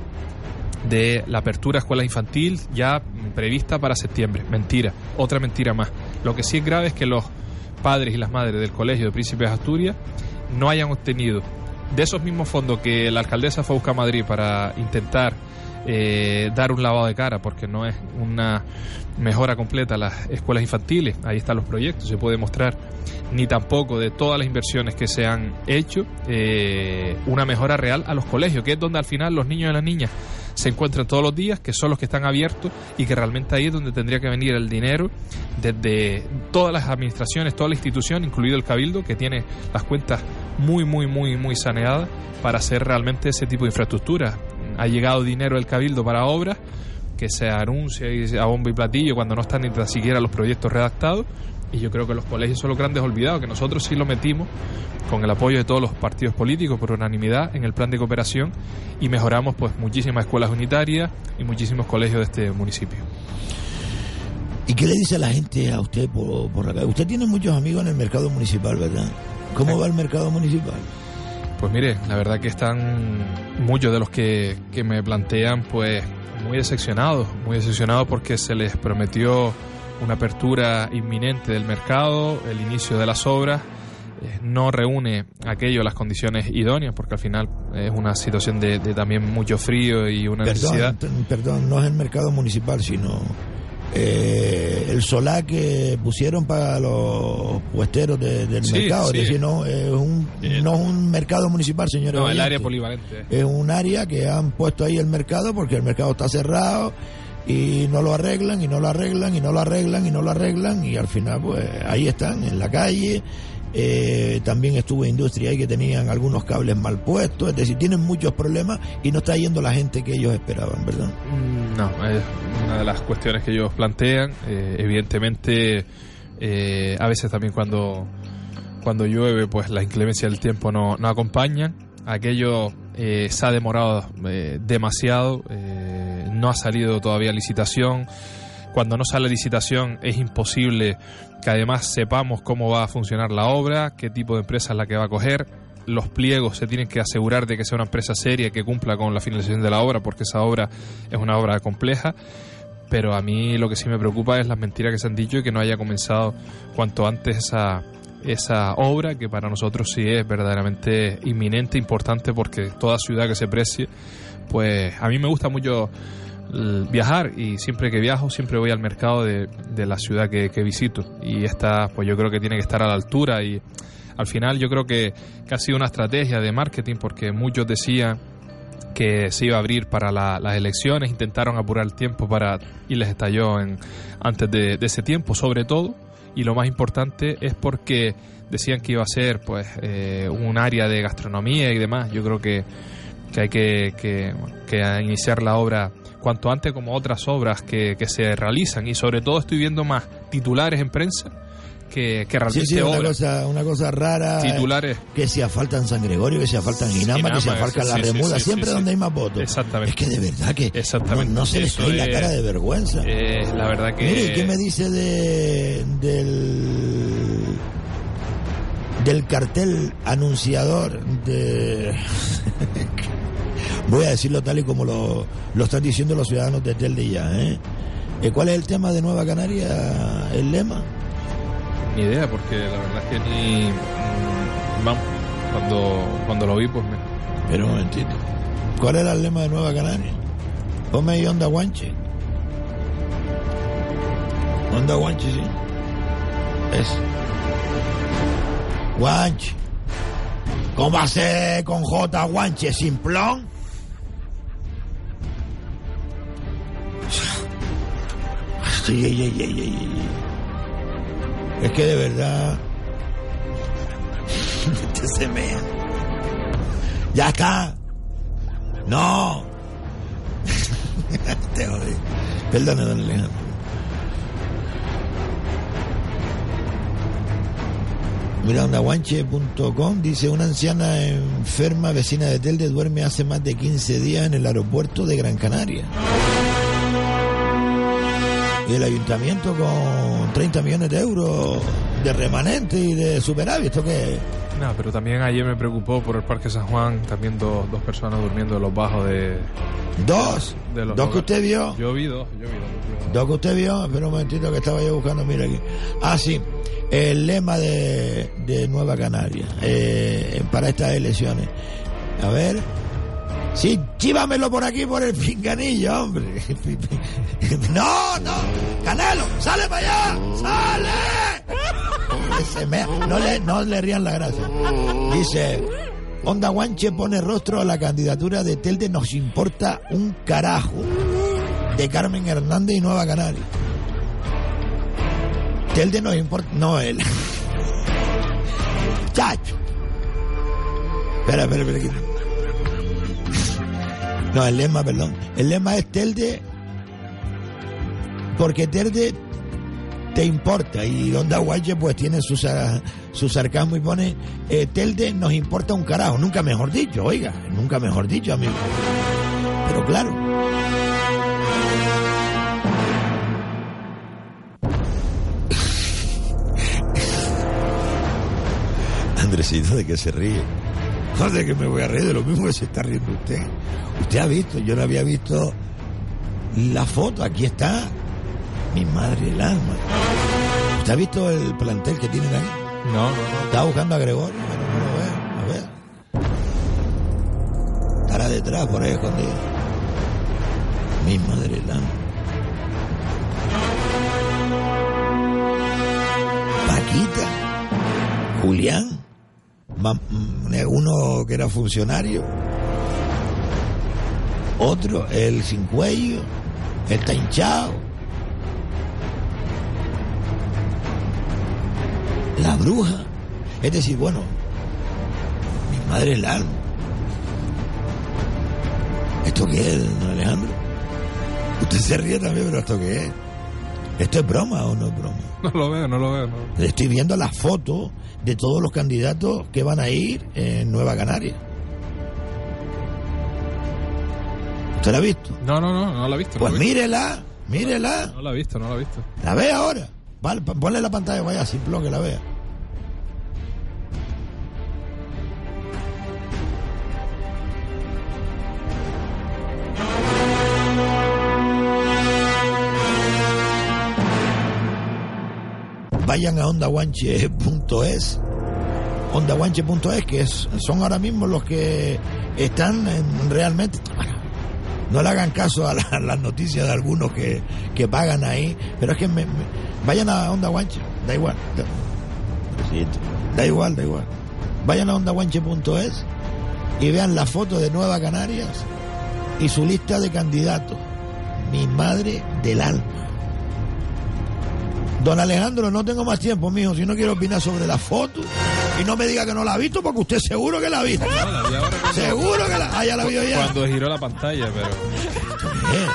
de la apertura de escuela infantil ya prevista para septiembre. Mentira, otra mentira más. Lo que sí es grave es que los padres y las madres del Colegio de Príncipes Asturias no hayan obtenido de esos mismos fondos que la alcaldesa fue a buscar a Madrid para intentar eh, dar un lavado de cara, porque no es una mejora completa las escuelas infantiles, ahí están los proyectos, se puede mostrar, ni tampoco de todas las inversiones que se han hecho, eh, una mejora real a los colegios, que es donde al final los niños y las niñas se encuentran todos los días, que son los que están abiertos y que realmente ahí es donde tendría que venir el dinero desde todas las administraciones, toda la institución, incluido el Cabildo, que tiene las cuentas muy, muy, muy, muy saneadas para hacer realmente ese tipo de infraestructura. Ha llegado dinero del Cabildo para obras que se anuncia y a bombo y platillo cuando no están ni tan siquiera los proyectos redactados y yo creo que los colegios son los grandes olvidados, que nosotros sí lo metimos con el apoyo de todos los partidos políticos por unanimidad en el plan de cooperación y mejoramos pues muchísimas escuelas unitarias y muchísimos colegios de este municipio. ¿Y qué le dice a la gente a usted por, calle? Usted tiene muchos amigos en el mercado municipal, ¿verdad? ¿Cómo va el mercado municipal? Pues mire, la verdad que están muchos de los que, que me plantean pues muy decepcionados, muy decepcionados porque se les prometió una apertura inminente del mercado, el inicio de las obras, eh, no reúne aquello las condiciones idóneas, porque al final es una situación de, de también mucho frío y una perdón, necesidad. Perdón, no es el mercado municipal, sino eh, el solar que pusieron para los puesteros de, del Sí, mercado. sí. Es decir, no es un, no es un mercado municipal, señores. No, el área polivalente. Es un área que han puesto ahí el mercado porque el mercado está cerrado y no lo arreglan y no lo arreglan y no lo arreglan y no lo arreglan y al final pues ahí están en la calle. Eh, también estuvo industria ahí que tenían algunos cables mal puestos, es decir, tienen muchos problemas y no está yendo la gente que ellos esperaban, ¿verdad? Mm, No, es una de las cuestiones que ellos plantean. Eh, evidentemente, eh, a veces también cuando, cuando llueve, pues la inclemencia del tiempo no, no acompañan. Aquello eh, se ha demorado demasiado, no ha salido todavía licitación. Cuando no sale licitación es imposible que además sepamos cómo va a funcionar la obra, qué tipo de empresa es la que va a coger. Los pliegos se tienen que asegurar de que sea una empresa seria que cumpla con la finalización de la obra, porque esa obra es una obra compleja. Pero a mí lo que sí me preocupa es las mentiras que se han dicho y que no haya comenzado cuanto antes esa, esa obra, que para nosotros sí es verdaderamente inminente, importante, porque toda ciudad que se precie, pues a mí me gusta mucho viajar y siempre que viajo siempre voy al mercado de, de la ciudad que, que visito y esta pues yo creo que tiene que estar a la altura y al final yo creo que, que ha sido una estrategia de marketing porque muchos decían que se iba a abrir para la- las elecciones, intentaron apurar el tiempo para y les estalló en, antes de, ese tiempo, sobre todo, y lo más importante es porque decían que iba a ser pues eh, un área de gastronomía y demás. Yo creo que, que hay que, que, que iniciar la obra cuanto antes como otras obras que, que se realizan y sobre todo estoy viendo más titulares en prensa que, que realmente sí, una cosa, una cosa rara. eh, Titulares. Que si falta en San Gregorio, que si falta en Inama, que si falta en La sí, Remuda, siempre donde hay más votos. Exactamente. Es que de verdad que Exactamente. no, no se les cae la es- cara de vergüenza. Eh, la verdad que Mire, ¿qué me dice de, del, del cartel anunciador de... (laughs) Voy a decirlo tal y como lo, lo están diciendo los ciudadanos de Telde ya, ¿eh? Eh, ¿Cuál es el tema de Nueva Canaria, el lema? Ni idea, porque la verdad es que ni. mm, Vamos, cuando, cuando lo vi, pues me. Pero un momentito. ¿Cuál era el lema de Nueva Canaria? Ponme ahí Onda Guanche. Onda Guanche, sí. Es. Guanche. ¿Cómo hace con J Guanche? Simplón. Ay. Es que de verdad. (laughs) Este se mea. Ya está. No. (laughs) Te. Perdone, don Alejandro. Mira, ondaguanche.com dice una anciana enferma vecina de Telde duerme hace más de 15 días en el aeropuerto de Gran Canaria. Y el ayuntamiento con 30 millones de euros de remanente y de superávit. ¿Esto qué? No, pero también ayer me preocupó por el Parque San Juan, también dos, dos personas durmiendo en los bajos de. ¿Dos? de los ¿Dos que usted vio? Yo vi dos, yo vi dos. Dos que usted vio, espera un momentito que estaba yo buscando, mira aquí. Ah, sí, el lema de, de Nueva Canaria eh, para estas elecciones. A ver, Sí, chívamelo por aquí, por el pinganillo, hombre. (laughs) No, no. Canelo, sale para allá. Sale. No le, no le rían la gracia. Dice, Onda Guanche pone rostro a la candidatura de Telde, nos importa un carajo. De Carmen Hernández y Nueva Canaria. Telde nos importa... No, él. (laughs) Chacho. Espera, espera, espera. No, el lema, perdón. El lema es Telde porque Telde te importa y Onda Guache pues tiene su, su sarcasmo y pone eh, Telde nos importa un carajo. Nunca mejor dicho, oiga, nunca mejor dicho, amigo. Pero claro. Andresito, ¿de qué se ríe? No sé que me voy a reír de lo mismo que se está riendo usted. Usted ha visto, yo no había visto la foto, aquí está. Mi madre el alma. ¿Usted ha visto el plantel que tienen ahí? No, no, no. Estaba buscando a Gregorio, pero no lo veo. A ver. Estará detrás, por ahí escondido. Mi madre el alma. Paquita. Julián. Uno que era funcionario. Otro, el sin cuello. El está hinchado. La bruja. Es decir, bueno, mi madre es el alma. ¿Esto qué es, don Alejandro? Usted se ríe también, pero ¿esto qué es? ¿Esto es broma o no es broma? No lo veo, no lo veo. no. Estoy viendo las fotos de todos los candidatos que van a ir en Nueva Canaria. ¿Usted la ha visto? No, no, no, no la he visto. Pues no mírela, mírela. No la he visto, no la he visto. La ve ahora. Vale, ponle la pantalla, vaya, simplón que la vea. Vayan a ondaguanche.es ondaguanche.es que es, son ahora mismo los que están en- realmente no le hagan caso a la- a las noticias de algunos que, que pagan ahí, pero es que me- vayan a Onda Guanche, da igual, da, da igual, da igual. Vayan a ondaguanche.es y vean la foto de Nueva Canarias y su lista de candidatos. Mi madre del alma. Don Alejandro, no tengo más tiempo, mijo, si no quiero opinar sobre la foto y no me diga que no la ha visto porque usted seguro que la ha visto. No, la vi ahora cuando- Seguro que la, ah, ya la vio ya. Cuando giró la pantalla, pero. Eh,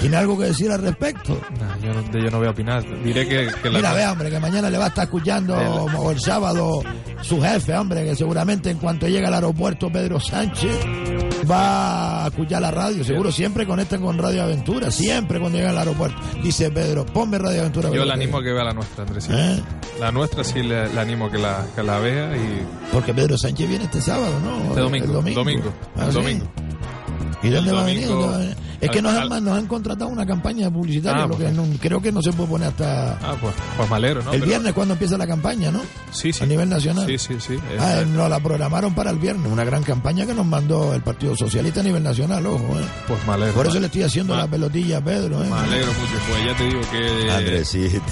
¿Tiene algo que decir al respecto? Nah, yo, no, voy a opinar. Diré que, que la. Mira, vea, hombre, que mañana le va a estar escuchando El- o el sábado su jefe, hombre, que seguramente en cuanto llegue al aeropuerto Pedro Sánchez va a escuchar la radio. Seguro siempre conectan con Radio Aventura, siempre cuando llega al aeropuerto. Dice Pedro, ponme Radio Aventura. Yo que- animo a que vea la nuestra, Andrés. ¿Eh? La nuestra sí le, le animo que la, que la vea y. Porque Pedro Sánchez viene este sábado, ¿no? Este domingo, El domingo. domingo, Ah, domingo. ¿Y dónde El va a venir? domingo- ¿Dónde va a venir? Es que nos al- han, nos han contratado una campaña publicitaria, Ah, lo que pues. no- creo que no se puede poner hasta Ah, pues, pues me alegro, ¿no? el Pero- viernes cuando empieza la campaña, ¿no? Sí, sí. A nivel nacional. Sí, sí, sí. Ah, nos la programaron para el viernes, una gran campaña que nos mandó el Partido Socialista a nivel nacional, ojo. ¿eh? pues me alegro. Por eso le estoy haciendo ma- la pelotilla a Pedro. ¿eh? Me alegro mucho. Pues ya te digo que. Andresito.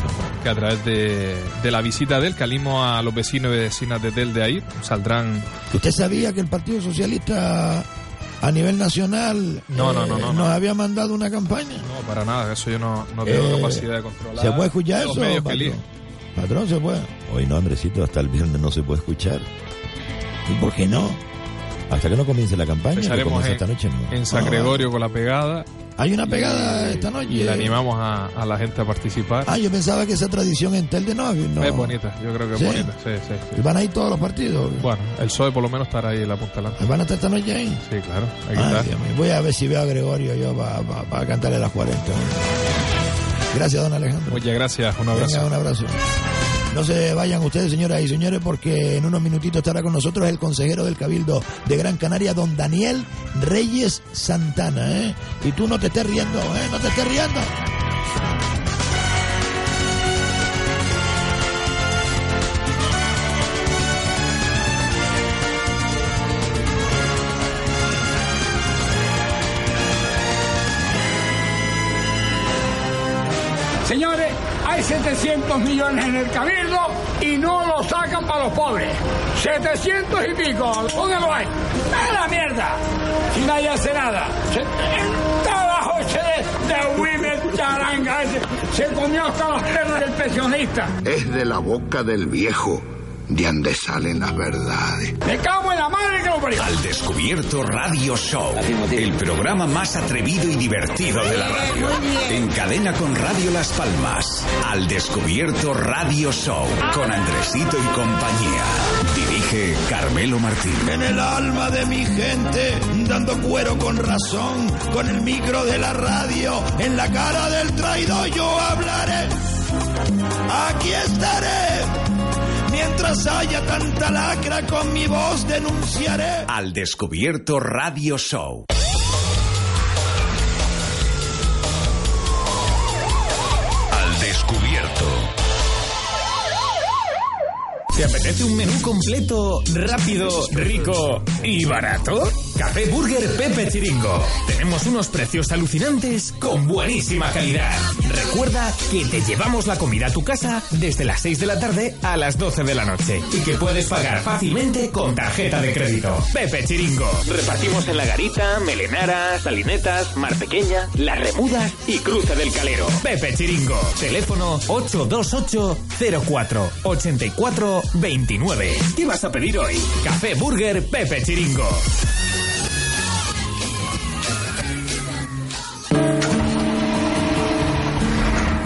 que a través de, de la visita de él, que animo a los vecinos y vecinas de Tel de ahí, saldrán. ¿Usted sabía que el Partido Socialista a nivel nacional No, no, no, no, nos no. había mandado una campaña? No, para nada, eso yo no, no tengo Eh, capacidad de controlar. ¿Se puede escuchar los eso? patrón? Patrón, se puede. Hoy no, Andresito, hasta el viernes no se puede escuchar. ¿Y por qué no? Hasta que no comience la campaña, Empezaremos en, esta noche, no. en San Ah. Gregorio con la pegada Hay una pegada esta noche. y le animamos a, a la gente a participar. Ah, yo pensaba que esa tradición en Telde no. no. Es bonita, yo creo que es bonita. Sí, sí, sí. ¿Y ¿Van a ir todos los partidos? Bueno, el PSOE por lo menos estará ahí en la punta delante. ¿Van a estar esta noche ahí? Sí, claro, ahí Ay, está. Dios. Voy a ver si veo a Gregorio yo para cantarle las 40. Gracias, don Alejandro. Muchas gracias, un abrazo. Venga, un abrazo. No se vayan ustedes, señoras y señores, porque en unos minutitos estará con nosotros el consejero del Cabildo de Gran Canaria, don Daniel Reyes Santana. ¿eh? Y tú no te estés riendo, ¿eh? No te estés riendo. Hay 700 millones en el cabildo y no lo sacan para los pobres. 700 y pico. ¿Dónde lo hay? ¡A la mierda! Si nadie hace nada. Se, de, de ese, se comió hasta las pernas del pensionista. Es de la boca del viejo de donde salen las verdades. Me cago en la madre que lo parió. Al Descubierto Radio Show, el programa más atrevido y divertido de la radio. En cadena con Radio Las Palmas. Al Descubierto Radio Show, con Andresito y compañía. Dirige Carmelo Martín. En el alma de mi gente, dando cuero con razón, con el micro de la radio, en la cara del traidor yo hablaré. Aquí estaré. Mientras haya tanta lacra, con mi voz denunciaré. Al Descubierto Radio Show. ¿Te apetece un menú completo, rápido, rico y barato? Café Burger Pepe Chiringo. Tenemos unos precios alucinantes con buenísima calidad. Recuerda que te llevamos la comida a tu casa desde las 6 de la tarde a las 12 de la noche y que puedes pagar fácilmente con tarjeta de crédito. Pepe Chiringo. Repartimos en La Garita, Melenara, Salinetas, Mar Pequeña, Las Remudas y Cruce del Calero. Pepe Chiringo. Teléfono 828 04 84 29. ¿Qué vas a pedir hoy? Café Burger Pepe Chiringo.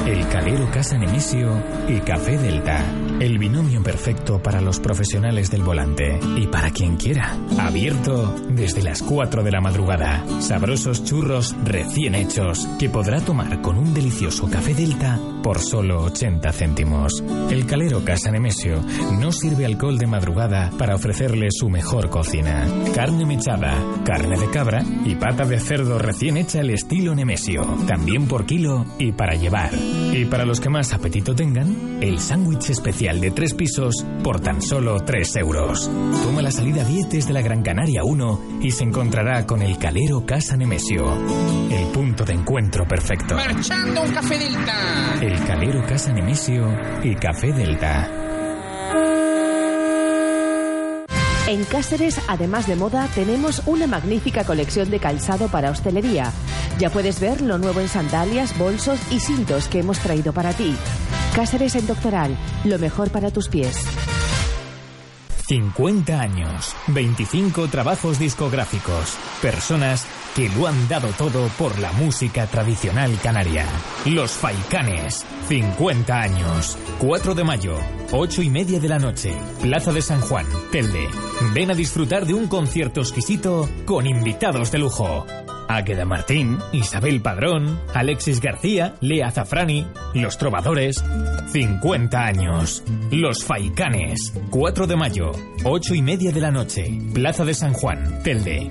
El Calero Casa Nemesio y Café Delta. El binomio perfecto para los profesionales del volante y para quien quiera. Abierto desde las 4 de la madrugada. Sabrosos churros recién hechos que podrá tomar con un delicioso café Delta por solo 80 céntimos. El Calero Casa Nemesio no sirve alcohol de madrugada para ofrecerle su mejor cocina. Carne mechada, carne de cabra y pata de cerdo recién hecha al estilo Nemesio. También por kilo y para llevar. Y para los que más apetito tengan, el sándwich especial de tres pisos por tan solo 3 euros. Toma la salida 10 desde la Gran Canaria 1 y se encontrará con el Calero Casa Nemesio. El punto de encuentro perfecto. Marchando un café Delta. El Calero Casa Nemesio y Café Delta. En Cáceres, además de moda, tenemos una magnífica colección de calzado para hostelería. Ya puedes ver lo nuevo en sandalias, bolsos y cintos que hemos traído para ti. Cáceres en Doctoral, lo mejor para tus pies. 50 años, 25 trabajos discográficos, personas que lo han dado todo por la música tradicional canaria. Los Faicanes, 50 años, 4 de mayo, 8 y media de la noche, Plaza de San Juan, Telde. Ven a disfrutar de un concierto exquisito con invitados de lujo. Águeda Martín, Isabel Padrón, Alexis García, Lea Zafrani, Los Trovadores. 50 años. Los Faicanes. 4 de mayo, 8 y media de la noche. Plaza de San Juan, Telde.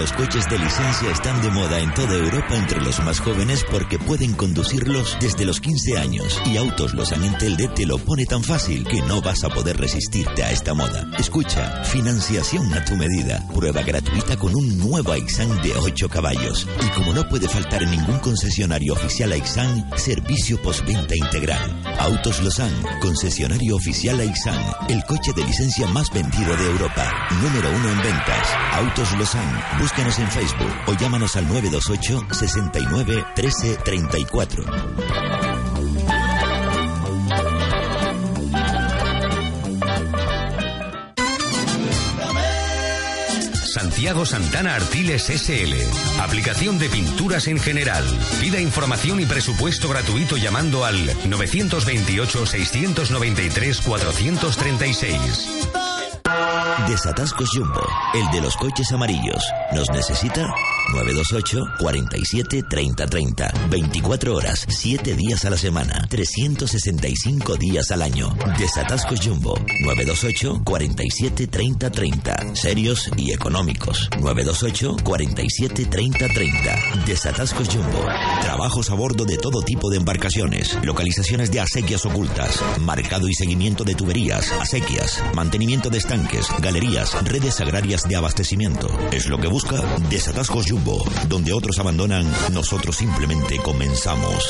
Los coches de licencia están de moda en toda Europa entre los más jóvenes porque pueden conducirlos desde los 15 años. Y Autos Los Telde te lo pone tan fácil que no vas a poder resistirte a esta moda. Escucha, financiación a tu medida. Prueba gratuita con un nuevo Aixan de 8 caballos. Y como no puede faltar en ningún concesionario oficial Aixan, servicio postventa integral. Autos Losan, concesionario oficial Aixan, el coche de licencia más vendido de Europa. Número uno en ventas. Autos Losan. Búscanos en Facebook o llámanos al 928 69 13 34. Santiago Santana Artiles SL. Aplicación de pinturas en general. Pida información y presupuesto gratuito llamando al 928 693 436. Desatascos Jumbo, el de los coches amarillos. ¿Nos necesita? 928 47 30 30. 24 horas, 7 días a la semana, 365 días al año. Desatascos Jumbo, 928 47 30 30. Serios y económicos. 928 47 30 30. Desatascos Jumbo. Trabajos a bordo de todo tipo de embarcaciones. Localizaciones de acequias ocultas. Marcado y seguimiento de tuberías, acequias. Mantenimiento de estanques, galerías, redes agrarias de abastecimiento. Es lo que busca Desatascos Jumbo. Donde otros abandonan, nosotros simplemente comenzamos.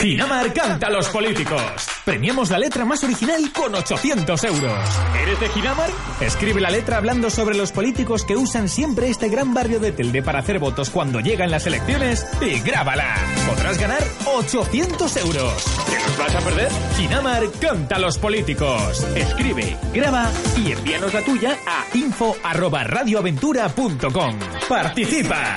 Ginamar canta a los políticos. Premiamos la letra más original con 800 euros. ¿Eres de Ginamar? Escribe la letra hablando sobre los políticos que usan siempre este gran barrio de Telde para hacer votos cuando llegan las elecciones y grábala. Podrás ganar 800 euros. ¿Te los vas a perder? Ginamar canta a los políticos. Escribe, graba y envíanos la tuya a info@radioaventura.com. Participa.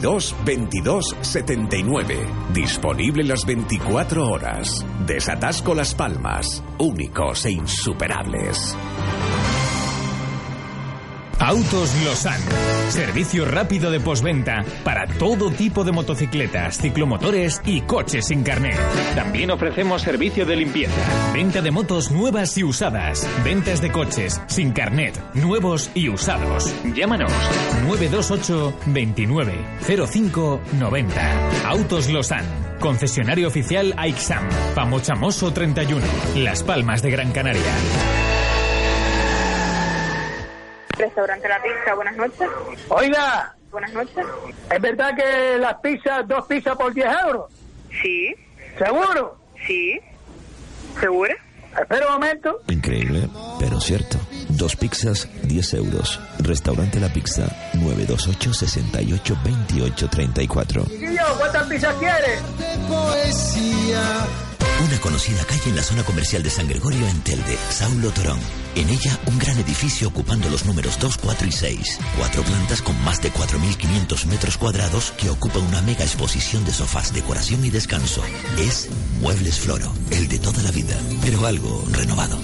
22 79. Disponible las 24 horas. Desatasco Las Palmas. Únicos e insuperables. Autos Losan. Servicio rápido de posventa para todo tipo de motocicletas, ciclomotores y coches sin carnet. También ofrecemos servicio de limpieza, venta de motos nuevas y usadas, ventas de coches sin carnet, nuevos y usados. Llámanos 928 29 05 90. Autos Losan. Concesionario oficial AIXAM. Pamochamoso 31. Las Palmas de Gran Canaria. Restaurante La Pizza, buenas noches. Oiga, Buenas noches. ¿es verdad que las pizzas, dos pizzas por 10 euros? Sí. ¿Seguro? Sí. ¿Seguro? Espera un momento. Increíble, pero cierto. Dos pizzas, 10 euros. Restaurante La Pizza, 928 68 28 34. Chiquillo, ¿cuántas pizzas quieres? Una conocida calle en la zona comercial de San Gregorio en Telde, Saulo Torón. En ella, un gran edificio ocupando los números 2, 4 y 6. Cuatro plantas con más de 4.500 metros cuadrados que ocupa una mega exposición de sofás, decoración y descanso. Es Muebles Floro, el de toda la vida, pero algo renovado.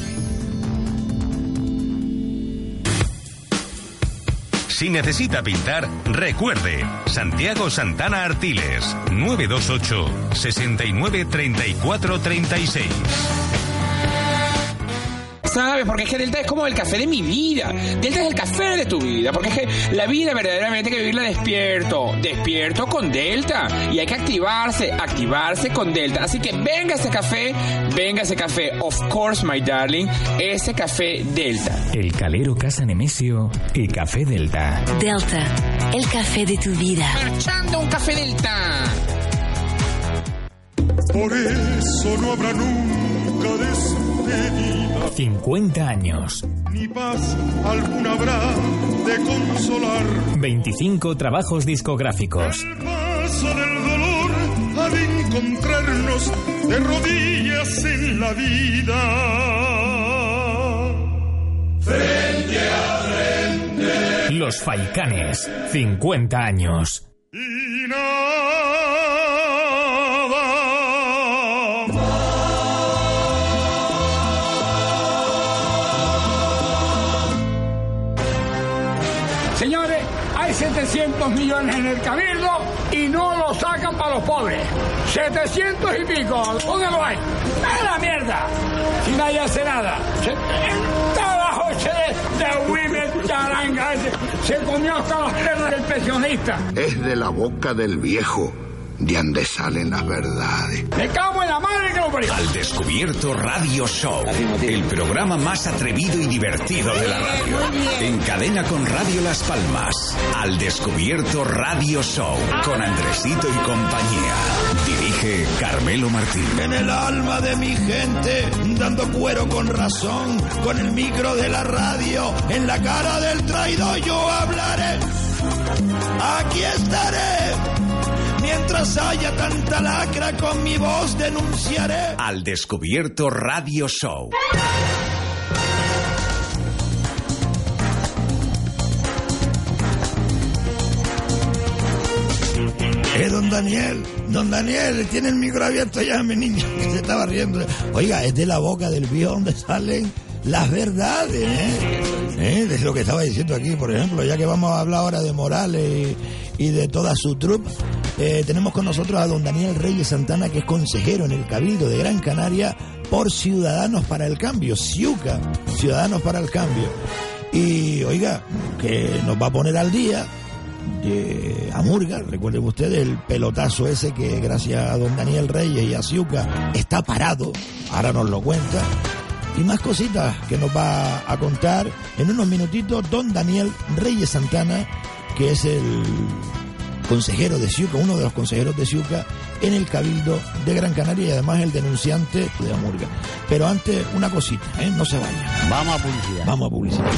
Si necesita pintar, recuerde, Santiago Santana Artiles, 928 69 34 36. ¿Sabes? Porque es que Delta es como el café de mi vida. Delta es el café de tu vida. Porque es que la vida verdaderamente hay que vivirla despierto. Despierto con Delta. Y hay que activarse, activarse con Delta. Así que venga ese café, venga ese café. Of course, my darling. Ese café Delta. El Calero Casa Nemesio y Café Delta. Delta, el café de tu vida. Marchando un café Delta. Por eso no habrá nunca despedida, 50 años. ni paz alguna habrá de consolar. 25 trabajos discográficos. Paso del dolor ha de encontrarnos de rodillas en la vida. Frente a frente. Los Faicanes. 50 años. Y nada 700 millones en el cabildo y no lo sacan para los pobres. 700 y pico, póngalo ahí. ¡A la mierda! Si nadie hace nada. Se, noche de, de Women charanga ese, se comió hasta las pernas del pensionista. Es de la boca del viejo de donde salen las verdades. Me cago en la madre que lo parió. Al Descubierto Radio Show, el programa más atrevido y divertido de la radio. En cadena con Radio Las Palmas. Al Descubierto Radio Show, con Andresito y compañía. Dirige Carmelo Martín. En el alma de mi gente, dando cuero con razón, con el micro de la radio, en la cara del traidor yo hablaré. Aquí estaré. Mientras haya tanta lacra, con mi voz denunciaré. Al Descubierto Radio Show. Eh, don Daniel, don Daniel, tiene el micro abierto ya, mi niño, que se estaba riendo. Oiga, es de la boca del viejo donde salen las verdades, ¿eh? ¿Eh? Es lo que estaba diciendo aquí, por ejemplo, ya que vamos a hablar ahora de Morales y, de toda su trupe, eh, tenemos con nosotros a don Daniel Reyes Santana, que es consejero en el Cabildo de Gran Canaria por Ciudadanos para el Cambio, CIUCA, Ciudadanos para el Cambio. Y oiga, que nos va a poner al día de Amurga, recuerden ustedes el pelotazo ese que gracias a don Daniel Reyes y a Ciuca está parado, ahora nos lo cuenta. Y más cositas que nos va a contar en unos minutitos don Daniel Reyes Santana, que es el consejero de Ciuca, uno de los consejeros de Ciuca en el Cabildo de Gran Canaria y además el denunciante de Amurga. Pero antes, una cosita, ¿eh? no se vayan. Vamos a publicidad. Vamos a publicidad.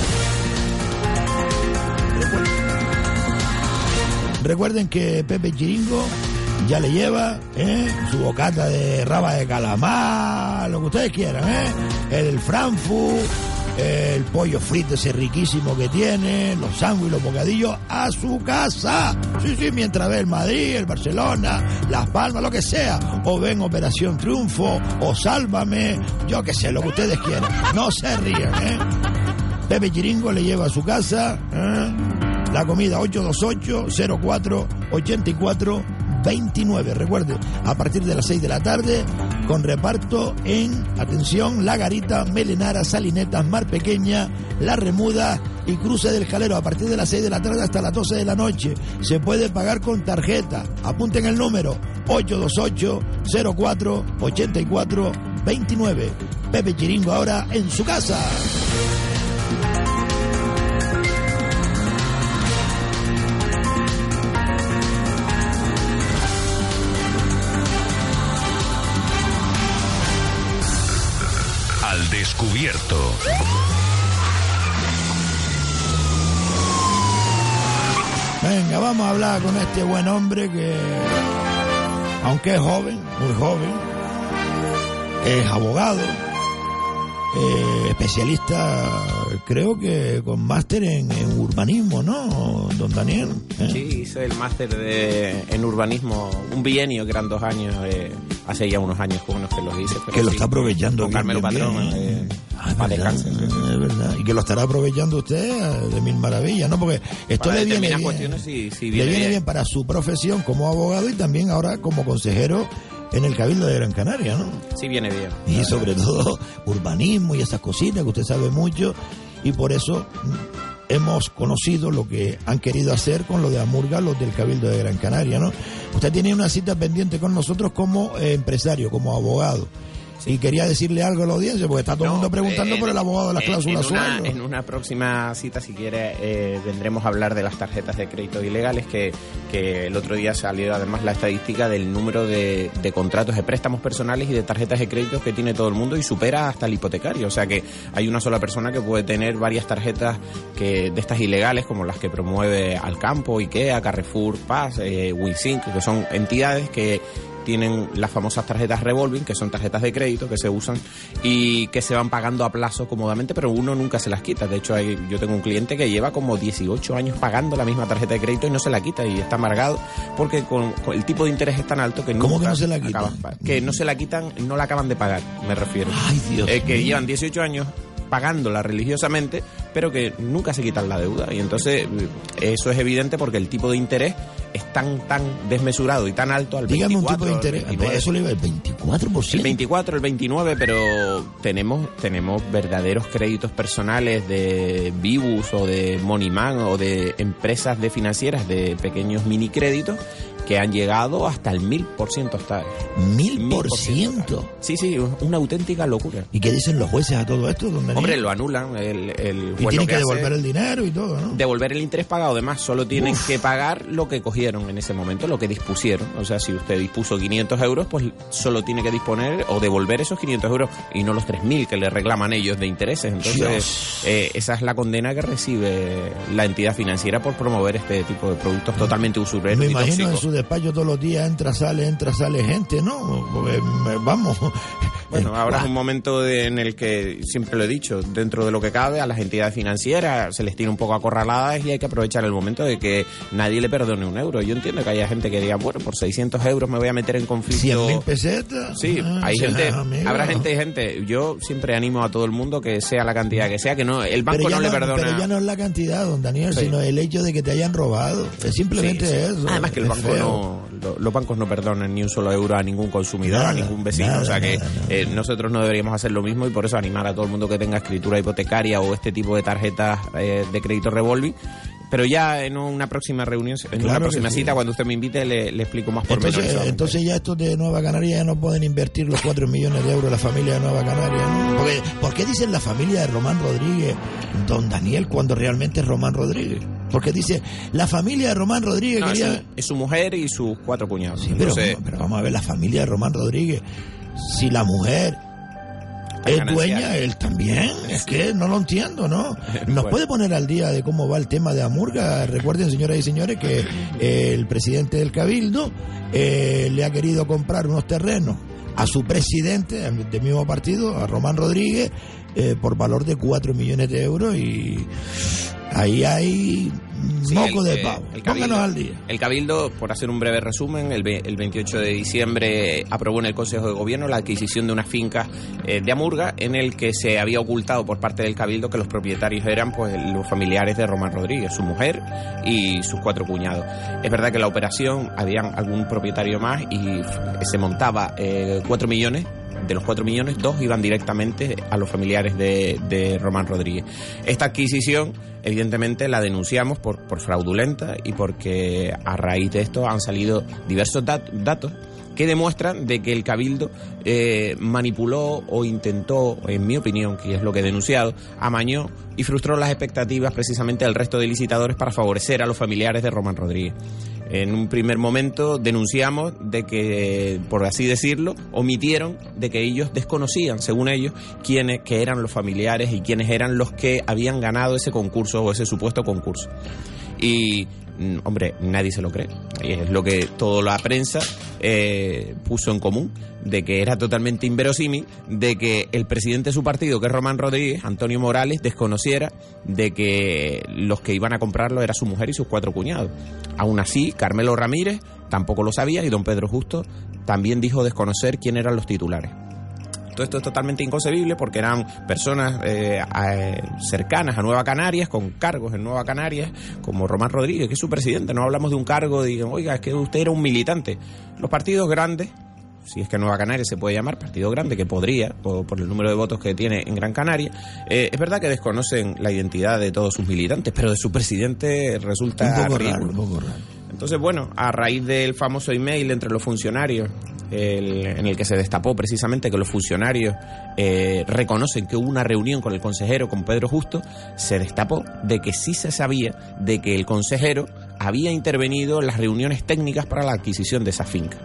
Recuerden que Pepe Chiringo ya le lleva ¿eh? su bocata de raba de calamar, lo que ustedes quieran, ¿eh? el Frankfurt, el pollo frito ese riquísimo que tiene, los sándwiches, los bocadillos, a su casa. Sí, sí, mientras ve el Madrid, el Barcelona, Las Palmas, lo que sea. O ven Operación Triunfo, o Sálvame, yo que sé, lo que ustedes quieran. No se ríen, ¿eh? Pepe Chiringo le lleva a su casa ¿eh? la comida 828-04-84-29. Recuerde, a partir de las 6 de la tarde, con reparto en, atención, La Garita, Melenara, Salinetas, Mar Pequeña, La Remuda y Cruce del Calero. A partir de las 6 de la tarde hasta las 12 de la noche. Se puede pagar con tarjeta. Apunten el número 828-04-84-29. Pepe Chiringo ahora en su casa. Al descubierto. Venga, vamos a hablar con este buen hombre que, aunque es joven, muy joven, es abogado, eh, especialista, creo que con máster en, en urbanismo, ¿no, don Daniel? ¿Eh? Sí, hice el máster de- en urbanismo, un bienio que eran dos años, eh, hace ya unos años como unos que los hice. pero Que lo sí, está aprovechando Con bien, Carmelo bien, Patrón, bien. eh, Ah, para verdad, es verdad. Y que lo estará aprovechando usted eh, de mil maravillas, ¿no? Porque esto Para le viene bien. le viene para su profesión como abogado y también ahora como consejero en el Cabildo de Gran Canaria, ¿no? Sí viene bien. Y sobre todo urbanismo y esas cositas que usted sabe mucho y por eso hemos conocido lo que han querido hacer con lo de Amurga, los del Cabildo de Gran Canaria, ¿no? Usted tiene una cita pendiente con nosotros como eh, empresario, como abogado. Y quería decirle algo a la audiencia, porque está todo el mundo preguntando Eh, por el abogado de las cláusulas en una, sueldo. en una próxima cita, si quiere, eh, vendremos a hablar de las tarjetas de crédito ilegales, que, que el otro día salió además la estadística del número de, de contratos de préstamos personales y de tarjetas de crédito que tiene todo el mundo y supera hasta el hipotecario. O sea que hay una sola persona que puede tener varias tarjetas que de estas ilegales, como las que promueve Alcampo, Ikea, Carrefour, Paz, eh, WeSync, que son entidades que tienen las famosas tarjetas revolving, que son tarjetas de crédito que se usan y que se van pagando a plazo cómodamente, pero uno nunca se las quita. De hecho, hay, yo tengo un cliente que lleva como 18 años pagando la misma tarjeta de crédito y no se la quita y está amargado porque con, con el tipo de interés es tan alto que ¿Cómo nunca que no se la quitan? que no se la quitan, no la acaban de pagar, me refiero. Ay, Dios Eh, que llevan 18 años pagándola religiosamente, pero que nunca se quitan la deuda. Y entonces eh, eso es evidente porque el tipo de interés es tan, tan desmesurado y tan alto al Dígame 24, un tipo de interés. al 29. Eso le iba el 24%. El 24, el 29, pero tenemos, tenemos verdaderos créditos personales de Vibus o de Moneyman o de empresas de financieras de pequeños mini créditos que han llegado hasta el mil por ciento hasta ¿Mil por ciento? Sí, sí, una auténtica locura. ¿Y qué dicen los jueces a todo esto? don? Hombre, lo anulan. El, el y juez lo tienen que, devolver el dinero y todo, ¿no? devolver el interés pagado. Además, solo tienen que pagar lo que cogieron en ese momento, lo que dispusieron. O sea, si usted dispuso 500 euros, pues solo tiene que disponer o devolver esos 500 euros y no los 3.000 que le reclaman ellos de intereses. Entonces, eh, esa es la condena que recibe la entidad financiera por promover este tipo de productos totalmente usureros Me y imagino tóxicos. Su despacho todos los días entra, sale, entra, sale gente, ¿no? Me- vamos. (laughs) Bueno, ahora es un momento de- en el que, siempre lo he dicho, dentro de lo que cabe, a las entidades financieras se les tiene un poco acorraladas y hay que aprovechar el momento de que nadie le perdone un euro. Yo entiendo que haya gente que diga, bueno, por 600 euros me voy a meter en conflicto. 100 mil pesetas. Sí, Ah, hay gente, amigo. habrá gente y gente. Yo siempre animo a todo el mundo que sea la cantidad que sea, que no, el banco no le no, perdona. pero ya no es la cantidad, don Daniel, Sí. sino el hecho de que te hayan robado. Es simplemente Sí, sí. eso. Además que el banco feo. No, lo- los bancos no perdonan ni un solo euro a ningún consumidor, Nada, a ningún vecino. nada, o sea que nada, eh, nosotros no deberíamos hacer lo mismo y por eso animar a todo el mundo que tenga escritura hipotecaria o este tipo de tarjetas eh, de crédito revolving. Pero ya en una próxima reunión, en una próxima sí. cita, cuando usted me invite, le, le explico más por Entonces, entonces ya estos de Nueva Canaria ya no pueden invertir los 4 millones de euros la familia de Nueva Canaria. ¿no? Porque, ¿Por qué dicen la familia de Román Rodríguez, don Daniel, cuando realmente es Román Rodríguez? Porque dice, la familia de Román Rodríguez No, es, quería... su, es su mujer y sus cuatro cuñados. Sí, pero, Entonces, pero vamos a ver la familia de Román Rodríguez. Si la mujer es dueña, él también. Es que no lo entiendo, ¿no? (laughs) ¿Nos puede poner al día de cómo va el tema de Amurga? Recuerden, señoras y señores, que el presidente del Cabildo eh, le ha querido comprar unos terrenos a su presidente del mismo partido, a Román Rodríguez, eh, por valor de 4 millones de euros y ahí hay Sí, moco el- de eh, pavo. el Cabildo- al día. El Cabildo, por hacer un breve resumen, el, el 28 de diciembre aprobó en el Consejo de Gobierno la adquisición de una finca eh, de Amurga en el que se había ocultado por parte del Cabildo que los propietarios eran pues los familiares de Román Rodríguez, su mujer y sus cuatro cuñados. Es verdad que la operación habían algún propietario más y se montaba eh, 4 millones de los 4 millones, dos iban directamente a los familiares de, de Román Rodríguez. Esta adquisición, evidentemente, la denunciamos por, por fraudulenta y porque a raíz de esto han salido diversos dat- datos que demuestran de que el Cabildo eh, manipuló o intentó, en mi opinión, que es lo que he denunciado, amañó y frustró las expectativas precisamente del resto de licitadores para favorecer a los familiares de Román Rodríguez. En un primer momento denunciamos de que, por así decirlo, omitieron de que ellos desconocían, según ellos, quiénes que eran los familiares y quiénes eran los que habían ganado ese concurso o ese supuesto concurso. Y, hombre, nadie se lo cree. Y es lo que toda la prensa eh, puso en común, de que era totalmente inverosímil, de que el presidente de su partido, que es Román Rodríguez, Antonio Morales, desconociera de que los que iban a comprarlo era su mujer y sus cuatro cuñados. Aún así, Carmelo Ramírez tampoco lo sabía y don Pedro Justo también dijo desconocer quién eran los titulares. Todo esto es totalmente inconcebible porque eran personas eh, a- cercanas a Nueva Canarias, con cargos en Nueva Canarias, como Román Rodríguez, que es su presidente. No hablamos de un cargo, de, oiga, es que usted era un militante. Los partidos grandes, si es que Nueva Canarias se puede llamar partido grande, que podría, por, por el número de votos que tiene en Gran Canaria, eh, es verdad que desconocen la identidad de todos sus militantes, pero de su presidente resulta Un poco ridículo. raro, un poco raro. Entonces, bueno, a raíz del famoso email entre los funcionarios, en el que se destapó precisamente que los funcionarios eh, reconocen que hubo una reunión con el consejero, con Pedro Justo, se destapó de que sí se sabía de que el consejero había intervenido en las reuniones técnicas para la adquisición de esa finca.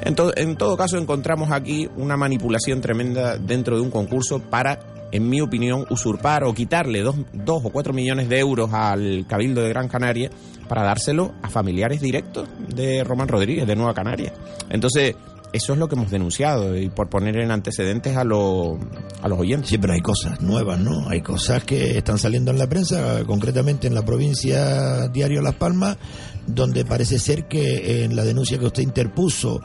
En, en todo caso, encontramos aquí una manipulación tremenda dentro de un concurso para, en mi opinión, usurpar o quitarle dos, dos o cuatro millones de euros al Cabildo de Gran Canaria para dárselo a familiares directos de Román Rodríguez, de Nueva Canaria. Entonces, eso es lo que hemos denunciado y por poner en antecedentes a, los a los oyentes. Sí, pero hay cosas nuevas, ¿no? Hay cosas que están saliendo en la prensa, concretamente en la provincia Diario Las Palmas, donde parece ser que en la denuncia que usted interpuso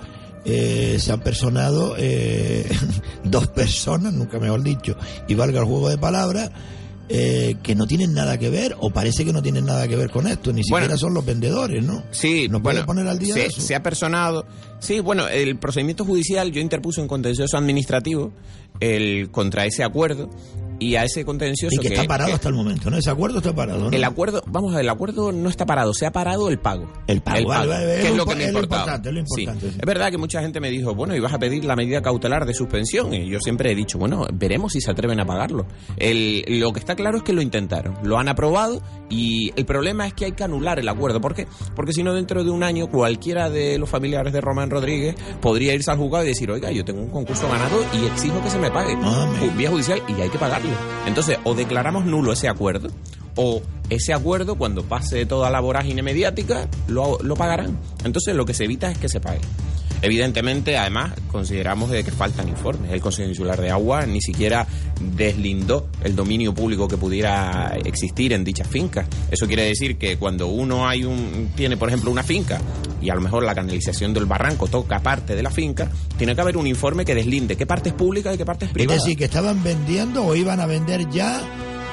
eh, se han personado eh, (laughs) dos personas, nunca mejor dicho, y valga el juego de palabras, eh, que no tienen nada que ver, o parece que no tienen nada que ver con esto, ni siquiera son los vendedores, ¿no? Sí, ¿Nos puede bueno, poner al día se, de eso? se ha personado. Sí, bueno, el procedimiento judicial yo interpuse un contencioso administrativo el, contra ese acuerdo y a ese contencioso Y que, está parado hasta el momento, ¿no? Ese acuerdo está parado, ¿no? El acuerdo, vamos a ver, el acuerdo no está parado, se ha parado el pago. El pago, vale, vale, que es es lo que me es importante, es lo importante, sí. Es verdad que mucha gente me dijo, bueno, ibas a pedir la medida cautelar de suspensión. Y yo siempre he dicho, bueno, veremos si se atreven a pagarlo. El- lo que está claro es que lo intentaron, lo han aprobado y el problema es que hay que anular el acuerdo. ¿Por qué? Porque si no, dentro de un año, cualquiera de los familiares de Román Rodríguez podría irse al juzgado y decir, oiga, yo tengo un concurso ganado y exijo que se me pague. Ju- Vía judicial y hay que pagarlo. Entonces, o declaramos nulo ese acuerdo, o ese acuerdo, cuando pase toda la vorágine mediática, lo, lo pagarán. Entonces, lo que se evita es que se pague. Evidentemente, además, consideramos de que faltan informes. El Consejo Insular de Agua ni siquiera deslindó el dominio público que pudiera existir en dichas fincas. Eso quiere decir que cuando uno hay un, tiene, por ejemplo, una finca y a lo mejor la canalización del barranco toca parte de la finca, tiene que haber un informe que deslinde qué parte es pública y qué parte es Es privada. decir, que estaban vendiendo o iban a vender ya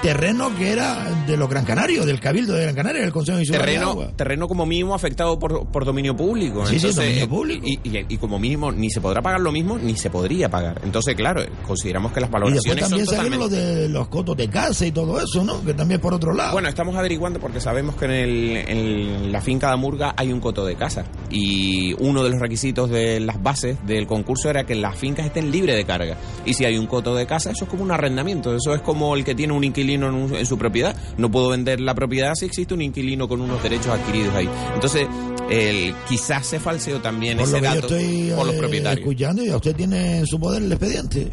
terreno que era de los Gran Canarios, del Cabildo de Gran Canaria, del Consejo Insular de terreno, Agua. terreno como mínimo afectado por, por dominio público. Sí, sí, dominio público. Y, y- y como mínimo ni se podrá pagar lo mismo ni se podría pagar. Entonces, claro, consideramos que las Y después valoraciones también son totalmente... lo de los cotos de casa y todo eso, ¿no? Que también por otro lado. Bueno, estamos averiguando porque sabemos que en, el- en la finca de Amurga hay un coto de casa y uno de los requisitos de las bases del concurso era que las fincas estén libres de carga. Y si hay un coto de casa, eso es como un arrendamiento, eso es como el que tiene un inquilino en, un- en su propiedad. No puedo vender la propiedad si existe un inquilino con unos derechos adquiridos ahí. Entonces, el, quizás se falseó también por ese dato estoy por los eh, propietarios. escuchando, y a usted tiene en su poder el expediente.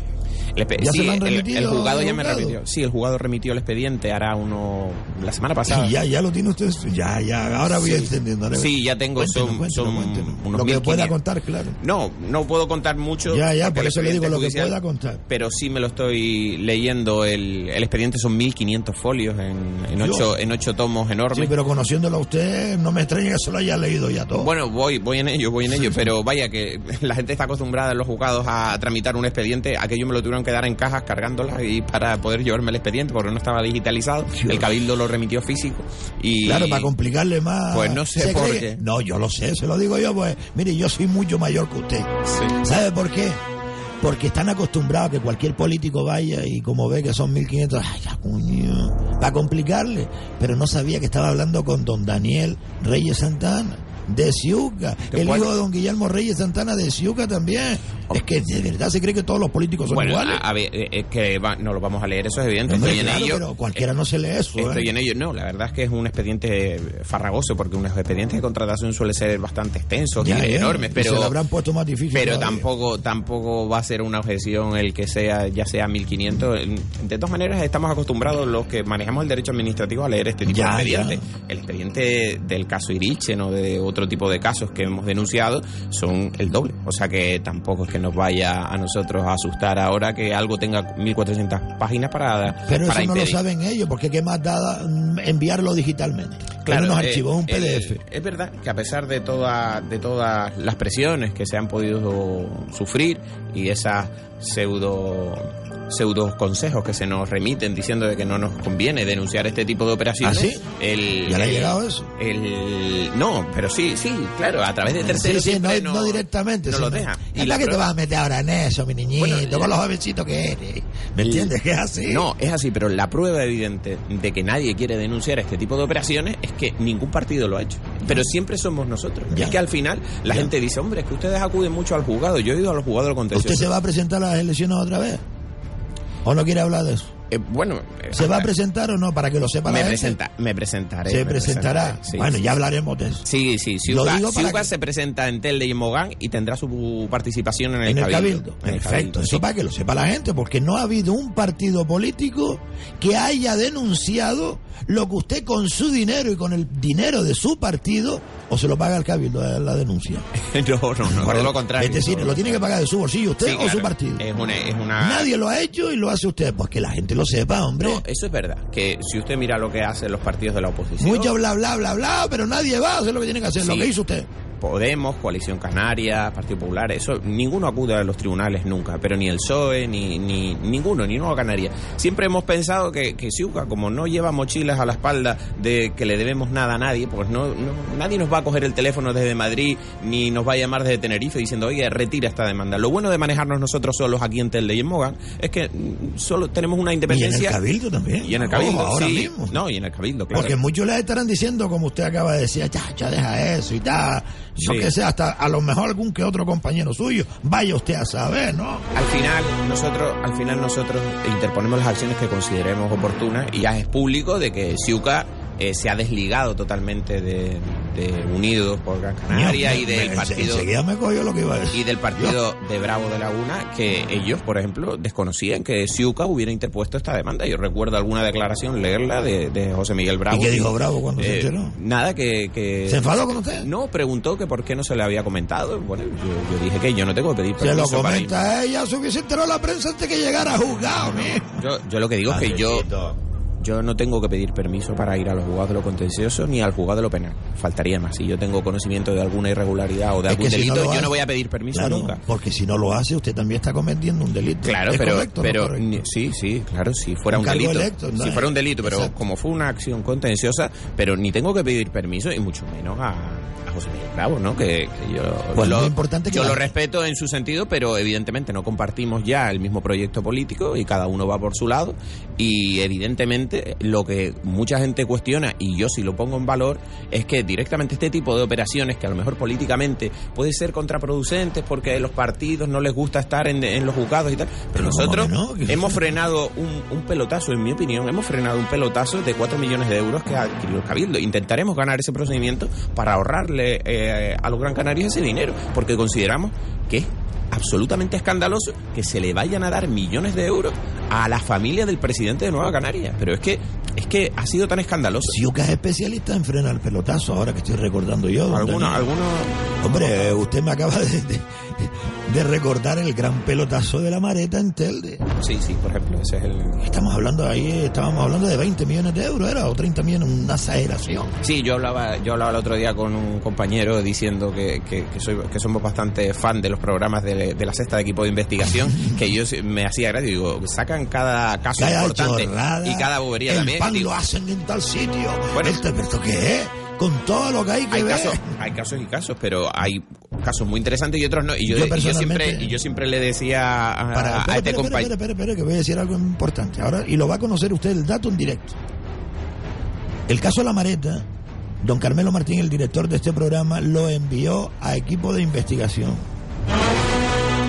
¿Ya sí, se han el- el, juzgado ya me remitió. Sí, el juzgado remitió el expediente hará uno la semana pasada. Sí, ya, ya lo tiene usted. Ya, ya, ahora voy Sí. entendiendo. ahora Sí, ya tengo, Cuéntenos, son, cuéntenos, son cuéntenos. unos Lo que 1500. pueda contar, claro. No, no puedo contar mucho. Ya, ya, por eso le digo lo que judicial, pueda contar. Pero sí me lo estoy leyendo. El, el expediente son 1500 folios en, en, ocho, en ocho tomos enormes. Sí, pero conociéndolo a usted, no me extraña que se lo haya leído ya todo. Bueno, voy, voy en ello, voy en ello, (laughs) pero vaya que la gente está acostumbrada en los juzgados a tramitar un expediente, aquello me lo tuvieron que dar en cajas cargándolas y para poder llevarme el expediente porque no estaba digitalizado, el cabildo lo remitió físico y Claro, para complicarle más. Pues no sé ¿Se por cree? qué. No, yo lo sé, se lo digo yo, pues. Mire, yo soy mucho mayor que usted. ¿Sabe por qué? Porque están acostumbrados a que cualquier político vaya y como ve que son 1500, ay, ya, para complicarle. Pero no sabía que estaba hablando con don Daniel Reyes Santana. De Ciuca, ¿De el cuál? hijo de don Guillermo Reyes Santana de Ciuca también. Es que de verdad se cree que todos los políticos son Bueno, iguales. a, a ver, eh, es que va- no lo vamos a leer, eso es evidente. Estoy en ello. pero cualquiera no se lee eso. Estoy ¿eh? en ello. No, la verdad es que es un expediente farragoso porque unos expedientes de contratación suelen ser bastante extensos Ya, y enormes, y pero se lo habrán puesto más difícil. pero tampoco tampoco va a ser una objeción el que sea ya sea 1500 de todas maneras estamos acostumbrados los que manejamos el derecho administrativo a leer este tipo Ya, de expedientes el expediente del caso Irichen o de otro tipo de casos que hemos denunciado son el doble o sea que tampoco es que nos vaya a nosotros a asustar ahora que algo tenga 1400 páginas para Pero para eso no lo saben ellos, porque qué más da mm, enviarlo digitalmente. Claro, en unos eh, archivos, un el- PDF. es verdad que a pesar de, toda, de todas las presiones que se han podido sufrir y esas pseudo pseudo consejos que se nos remiten diciendo de que no nos conviene denunciar este tipo de operaciones. ¿Ah, sí? El, ¿Ya le ha llegado eso? El, no, pero sí, sí, claro, a través de terceros Sí, sí, siempre no, no, no directamente. no lo sino- deja. ¿Y para qué te vas a meter ahora en eso, mi niñito, Bueno, con los jovencitos que eres? ¿Me entiendes? Que es así. No, es así, pero la prueba evidente de que nadie quiere denunciar este tipo de operaciones es que ningún partido lo ha hecho. Pero siempre somos nosotros. Ya. Es que al final la Ya. gente dice, hombre, es que ustedes acuden mucho al juzgado. Yo he ido a los juzgados del contencioso. ¿Usted se va a presentar a las elecciones otra vez? ¿O no quiere hablar de eso? Eh, bueno, eh, ¿Se va a presentar o no? Para que lo sepa me, la gente. presenta, me presentaré. Se me presentará. presentaré, sí, bueno, sí, ya hablaremos de eso. Sí, sí, Ciuca que- se presenta en Telde y en Mogán y tendrá su participación en el, En el cabildo. cabildo. En el Perfecto. Cabildo, Eso sí. para que lo sepa la gente, porque no ha habido un partido político que haya denunciado lo que usted con su dinero y con el dinero de su partido o se lo paga el cabildo eh, la denuncia. (laughs) no, no, no, todo lo contrario. Es decir, todo lo tiene que pagar de su bolsillo usted Sí, o claro. su partido. Es una, es una... Nadie lo ha hecho y lo hace usted. Pues que la gente lo sepa, hombre. No, eso es verdad. Que si usted mira lo que hacen los partidos de la oposición... Mucho bla bla bla bla, pero nadie va a hacer lo que tiene que hacer, lo que hizo usted. Podemos, Coalición Canaria, Partido Popular, eso ninguno acude a los tribunales nunca, pero ni el PSOE, ni, ni ninguno, ni Nueva Canaria. Siempre hemos pensado que, que Siuca, como no lleva mochilas a la espalda de que le debemos nada a nadie, pues no, no- nadie nos va a coger el teléfono desde Madrid, ni nos va a llamar desde Tenerife diciendo, oye, retira esta demanda. Lo bueno de manejarnos nosotros solos aquí en Telde y en Mogan es que mm, solo tenemos una Y en independencia. el Cabildo también. Y en el Cabildo, ahora sí. mismo. No, y en el Cabildo, claro. Porque muchos les estarán diciendo, como usted acaba de decir, ya, ya deja eso y tal. Yo Sí. que sé, hasta a lo mejor algún que otro compañero suyo. Vaya usted a saber, ¿no? Al final nosotros, al final nosotros interponemos las acciones que consideremos oportunas y ya es público de que Siuca eh, se ha desligado totalmente de, de Unidos por Gran Canaria Me- y del me- partido Enseguida me cogió lo que iba a decir. y del partido de Bravo de Laguna que ellos, por ejemplo, desconocían que Siuca hubiera interpuesto esta demanda. Yo recuerdo alguna declaración leerla de, de José Miguel Bravo. ¿Y qué dijo Bravo cuando se Eh, enteró? Nada, que, que... ¿Se enfadó con usted? No, preguntó que por qué no se le había comentado. Bueno, yo, yo dije que yo no tengo que pedir Se lo permiso para ir. comenta ella, se hubiese enterado la prensa antes que llegara a juzgado. Yo, yo lo que digo es que yo, yo no tengo que pedir permiso para ir a los juzgados de lo contencioso ni al juzgado de lo penal. Faltaría más. Si yo tengo conocimiento de alguna irregularidad o de algún si delito, no yo no voy a pedir permiso Claro, nunca. porque si no lo hace, usted también está cometiendo un delito. Claro, ¿Es pero, correcto no pero sí, sí, claro, si fuera Un un, delito. electo, ¿no? si fuera un delito, pero Exacto. como fue una acción contenciosa, pero ni tengo que pedir permiso y mucho menos a José Miguel Bravo, ¿no? Que, que yo, Pues lo, lo importante yo lo respeto en su sentido, pero evidentemente no compartimos ya el mismo proyecto político y cada uno va por su lado y evidentemente lo que mucha gente cuestiona y yo sí lo pongo en valor es que directamente este tipo de operaciones que a lo mejor políticamente puede ser contraproducentes porque a los partidos no les gusta estar en, en los juzgados y tal, pero Pero ¿cómo nosotros hemos frenado un, un pelotazo, en mi opinión, hemos frenado un pelotazo de 4 millones de euros que ha adquirido el Cabildo. Intentaremos ganar ese procedimiento para ahorrarle eh, a los Gran Canarios ese dinero, porque consideramos que es absolutamente escandaloso que se le vayan a dar millones de euros a la familia del presidente de Nueva Canaria. Pero es que es que ha sido tan escandaloso. Siuca es especialista en frenar pelotazo, ahora que estoy recordando yo. Algunos, algunos Hombre, usted me acaba de, de- (laughs) de recordar el gran pelotazo de la mareta en Telde. Sí, sí, por ejemplo, ese es el... Estamos hablando ahí, estábamos hablando de 20 millones de euros, ¿era? O 30 millones, una exageración. Sí, yo hablaba, yo hablaba el otro día con un compañero diciendo que, que, que soy, que somos bastante fan de los programas de, de la sexta de equipo de investigación, (laughs) que yo me hacía gracia, digo, sacan cada caso Cada importante chorrada, y cada bobería el también. pan digo, lo hacen en tal sitio. Bueno. Esto, ¿pero esto qué es? Con todo lo que hay que hay ver. casos, hay casos y casos, pero hay casos muy interesantes y otros no. Y yo, Yo y yo siempre, y yo siempre le decía a, Para, a este compañero. espera, espera, que voy a decir algo importante. Ahora, y lo va a conocer usted el dato en directo. El caso de la Mareta, don Carmelo Martín, el director de este programa, lo envió a equipo de investigación.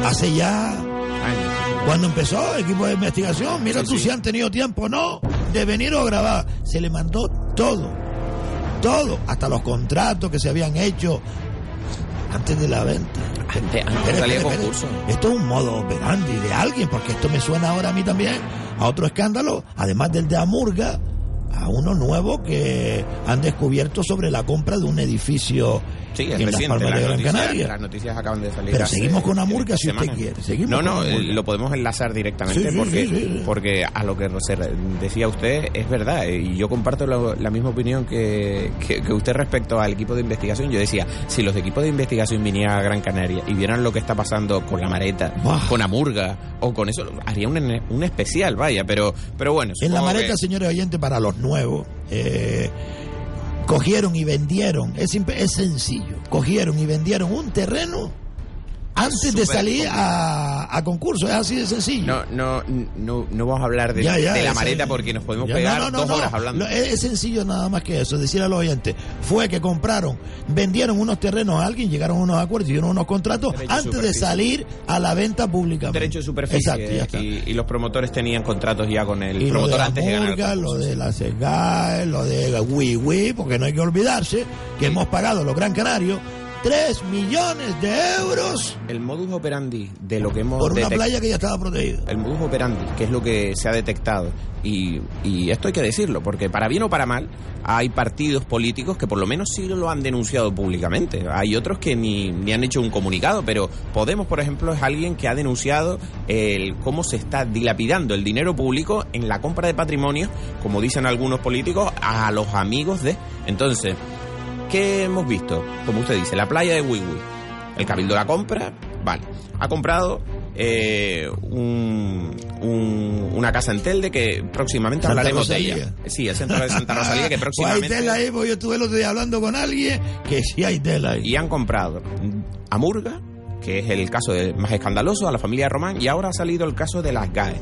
Hace ya. Cuando empezó el equipo de investigación, mira Sí, tú sí. si han tenido tiempo, no, de venir o grabar. Se le mandó todo, todo, hasta los contratos que se habían hecho antes de la venta. Antes, salía espere, concurso. Esto es un modo operandi de alguien, porque esto me suena ahora a mí también a otro escándalo, además del de Amurga, a uno nuevo que han descubierto sobre la compra de un edificio Sí, es reciente. Las las noticias acaban de salir. Pero hace seguimos con Amurga si usted quiere. Seguimos no, no, eh, lo podemos enlazar directamente Sí, porque, sí, porque a lo que decía usted es verdad. eh, Y yo comparto lo- la misma opinión que, que, que usted respecto al equipo de investigación. Yo decía, si los equipos de investigación vinieran a Gran Canaria y vieran lo que está pasando con la Mareta, Buah. con Amurga o con eso, haría un, un especial, vaya. Pero, pero bueno. En la Mareta, que- señores oyentes, para los nuevos, eh, cogieron y vendieron, es, es sencillo, cogieron y vendieron un terreno antes de salir a, a concurso, es así de sencillo. No, no, no, no vamos a hablar de, Ya, ya, de la Mareta porque nos podemos Ya, pegar no, no, dos horas hablando. Es, es sencillo nada más que eso, decir a los oyentes, fue que compraron, vendieron unos terrenos a alguien, llegaron a unos acuerdos, hicieron unos contratos Derecho antes de salir a la venta pública. derecho de superficie Exacto, ya está. y, y los promotores tenían contratos ya con el Y promotor de antes de ganar. el lo de la CEGAE, lo de Wii Wii, porque no hay que olvidarse que hemos pagado los Gran Canarios 3 millones de euros El modus operandi de lo que hemos por una playa que ya estaba protegida. el modus operandi, que es lo que se ha detectado, y, y esto hay que decirlo, porque para bien o para mal, hay partidos políticos que por lo menos sí lo han denunciado públicamente. Hay otros que ni, ni han hecho un comunicado, pero Podemos, por ejemplo, es alguien que ha denunciado el cómo se está dilapidando el dinero público en la compra de patrimonio, como dicen algunos políticos, a los amigos de. Entonces, ¿qué hemos visto? Como usted dice, la playa de Wiwi. El cabildo la compra, vale. Ha comprado eh, un- un- una casa en Telde que próximamente Santa hablaremos Rosalía. de ella. Sí, el centro de Santa Rosalía que (laughs) Pues hay próximamente... tela ahí, porque yo estuve el otro día hablando con alguien que sí hay tela ahí. Y han comprado a Murga, que es el caso más escandaloso, a la familia Román, y ahora ha salido el caso de las GAE.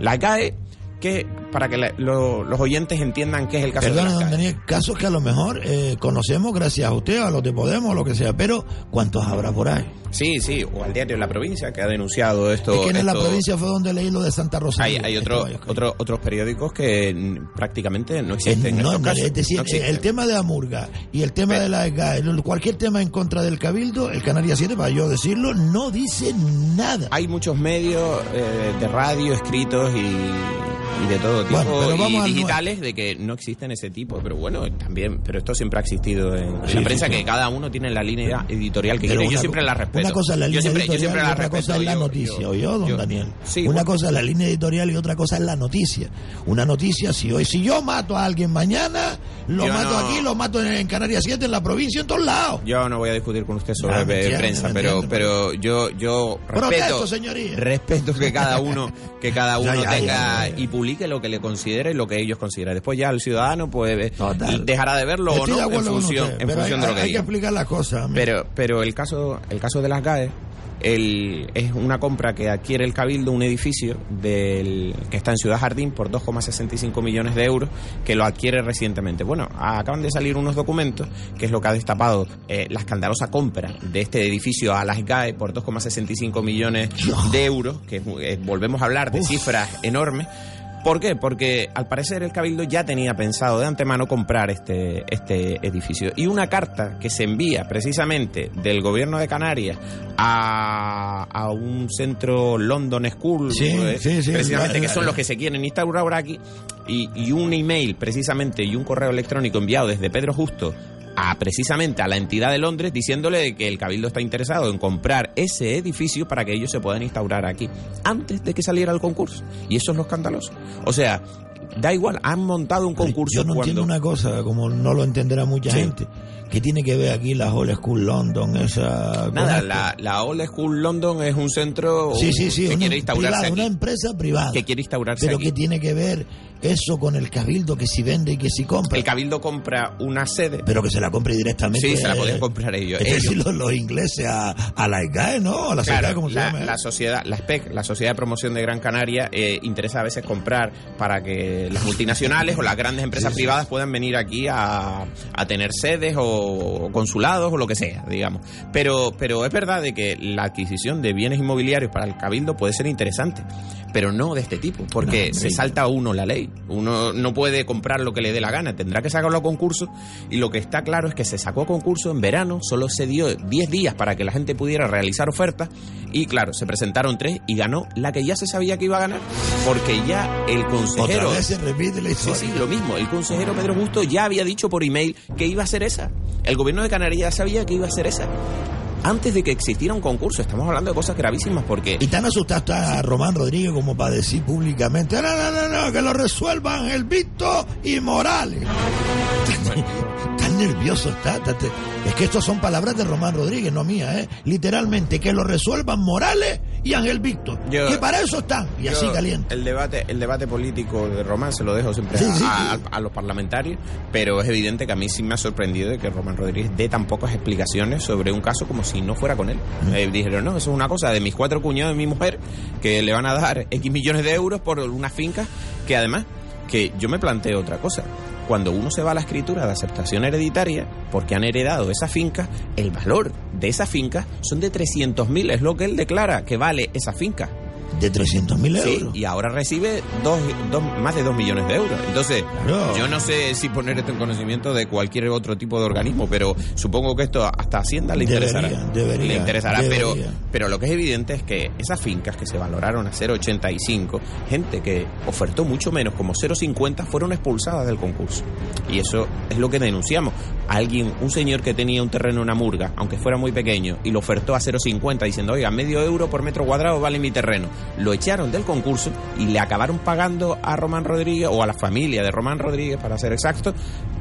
Las GAE, que para que la- lo- los oyentes entiendan qué es el caso Perdona, de don. Daniel, casos que a lo mejor eh, conocemos gracias a usted, a los de Podemos, o lo que sea, pero ¿cuántos habrá por ahí? Sí, sí, o al diario La Provincia, que ha denunciado esto. es que en la provincia fue donde leí lo de Santa Hay, Rosalía. hay otro- otro- otros periódicos que prácticamente no existen. en no, no, es decir, No existen. el tema de Amurga y el tema de la GAE, cualquier tema en contra del Cabildo, el Canarias 7, para yo decirlo, no dice nada. Hay muchos medios eh, de radio escritos y, y de todo tipo Bueno, pero vamos y al digitales de que no existen ese tipo. Pero bueno, también, pero esto siempre ha existido en, Sí, la prensa, sí. que cada uno tiene la línea editorial que Pero quiere. Yo siempre la respeto. Una cosa es la yo línea siempre, yo editorial siempre y la otra cosa es la Yo- noticia, yo- ¿oyó, don yo- Daniel? Una bueno. cosa es la línea editorial y otra cosa es la noticia. Una noticia, si hoy, si yo mato a alguien mañana, lo Yo mato no- aquí, lo mato en, en Canarias 7, en la provincia, en todos lados. Yo no voy a discutir con usted sobre Ah, prensa, pero, pero yo, yo respeto, Protesto, respeto que cada uno, que cada (laughs) uno ya, tenga ya, ya, ya. y publique lo que le considere y lo que ellos consideren. Después ya el ciudadano pues Total. dejará de verlo o Estoy no en función, usted, en función hay, de lo que hay que diga. explicar las cosas. Pero, pero el caso, el caso de las GAE el- es una compra que adquiere el Cabildo un edificio del, que está en Ciudad Jardín por 2,65 millones de euros que lo adquiere recientemente. Bueno, acaban de salir unos documentos que es lo que ha destapado eh, la escandalosa compra de este edificio a las GAE por 2,65 millones de euros, que eh, volvemos a hablar de cifras enormes. ¿Por qué? Porque al parecer el Cabildo ya tenía pensado de antemano comprar este, este edificio. Y una carta que se envía precisamente del gobierno de Canarias a, a un centro London School, Sí, eh, sí, sí, precisamente, que (laughs) son los que se quieren instaurar ahora aquí, y, y un email precisamente y un correo electrónico enviado desde Pedro Justo a precisamente a la entidad de Londres diciéndole de que el Cabildo está interesado en comprar ese edificio para que ellos se puedan instaurar aquí antes de que saliera el concurso. Y eso es lo escandaloso. O sea, da igual, han montado un concurso Yo no cuando... entiendo una cosa, como no lo entenderá mucha Sí. gente. ¿Qué tiene que ver aquí la Hall School London? Esa, Nada, la, la Old School London es un centro Sí, sí, sí, que quiere instaurarse privada, aquí. una empresa privada. Que quiere instaurarse Pero aquí. ¿qué tiene que ver eso con el cabildo que si vende y que si compra? El Cabildo compra una sede. Pero que se la compre directamente. Sí, se la eh, podían comprar ellos. Es Ellos. decir, los, los ingleses a, a la IGAE, ¿no? A la Claro, SECAE, como se la, llama. ¿eh? la sociedad, la SPEC, la Sociedad de Promoción de Gran Canaria, eh, interesa a veces comprar para que las multinacionales o las grandes empresas privadas puedan venir aquí a, a tener sedes o consulados o lo que sea, digamos. Pero, pero es verdad de que la adquisición de bienes inmobiliarios para el cabildo puede ser interesante, pero no de este tipo, porque No, se sí. salta uno la ley. Uno no puede comprar lo que le dé la gana, tendrá que sacarlo a concurso y lo que está claro es que se sacó a concurso en verano, solo se dio 10 días para que la gente pudiera realizar ofertas y claro, se presentaron tres y ganó la que ya se sabía que iba a ganar, porque ya el consejero... Otra vez se repite la Sí, historia. sí, lo mismo. El consejero Pedro Justo ya había dicho por email que iba a ser esa. El gobierno de Canarias ya sabía que iba a ser esa. Antes de que existiera un concurso, estamos hablando de cosas gravísimas porque... Y tan asustado está Román Rodríguez como para decir públicamente, no, no, no, no, que lo resuelvan el Víctor y Morales. (laughs) nervioso está. Es que estas son palabras de Román Rodríguez, no mías, ¿eh? Literalmente, que lo resuelvan Morales y Ángel Víctor. Yo- que para eso están. Y así caliente. El debate, el debate político de Román se lo dejo siempre Sí, a, sí, a- a los parlamentarios, pero es evidente que a mí sí me ha sorprendido de que Román Rodríguez dé tan pocas explicaciones sobre un caso como si no fuera con él. Eh, dijeron, no, eso es una cosa de mis cuatro cuñados y mi mujer que le van a dar X millones de euros por una finca que además, que yo me planteo otra cosa. Cuando uno se va a la escritura de aceptación hereditaria, porque han heredado esa finca, el valor de esa finca son de 300.000, es lo que él declara que vale esa finca. De 300 mil Sí, euros. y ahora recibe dos, dos- más de 2 millones de euros. Entonces, Claro. yo no sé si poner esto en conocimiento de cualquier otro tipo de organismo, pero supongo que esto hasta Hacienda le interesará. Debería, debería, le interesará, pero, pero lo que es evidente es que esas fincas que se valoraron a 0,85, gente que ofertó mucho menos, como 0,50, fueron expulsadas del concurso. Y eso es lo que denunciamos. alguien, un señor que tenía un terreno en una murga, aunque fuera muy pequeño, y lo ofertó a 0,50 diciendo, oiga, medio euro por metro cuadrado vale mi terreno. Lo echaron del concurso y le acabaron pagando a Román Rodríguez, o a la familia de Román Rodríguez, para ser exacto,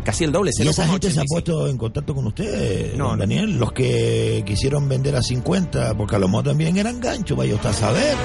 casi el doble. ¿Y esa gente se ha 0,85. puesto en contacto con usted, No. Daniel? Los que quisieron vender a 50, porque a lo mejor también eran ganchos, vaya usted a saber.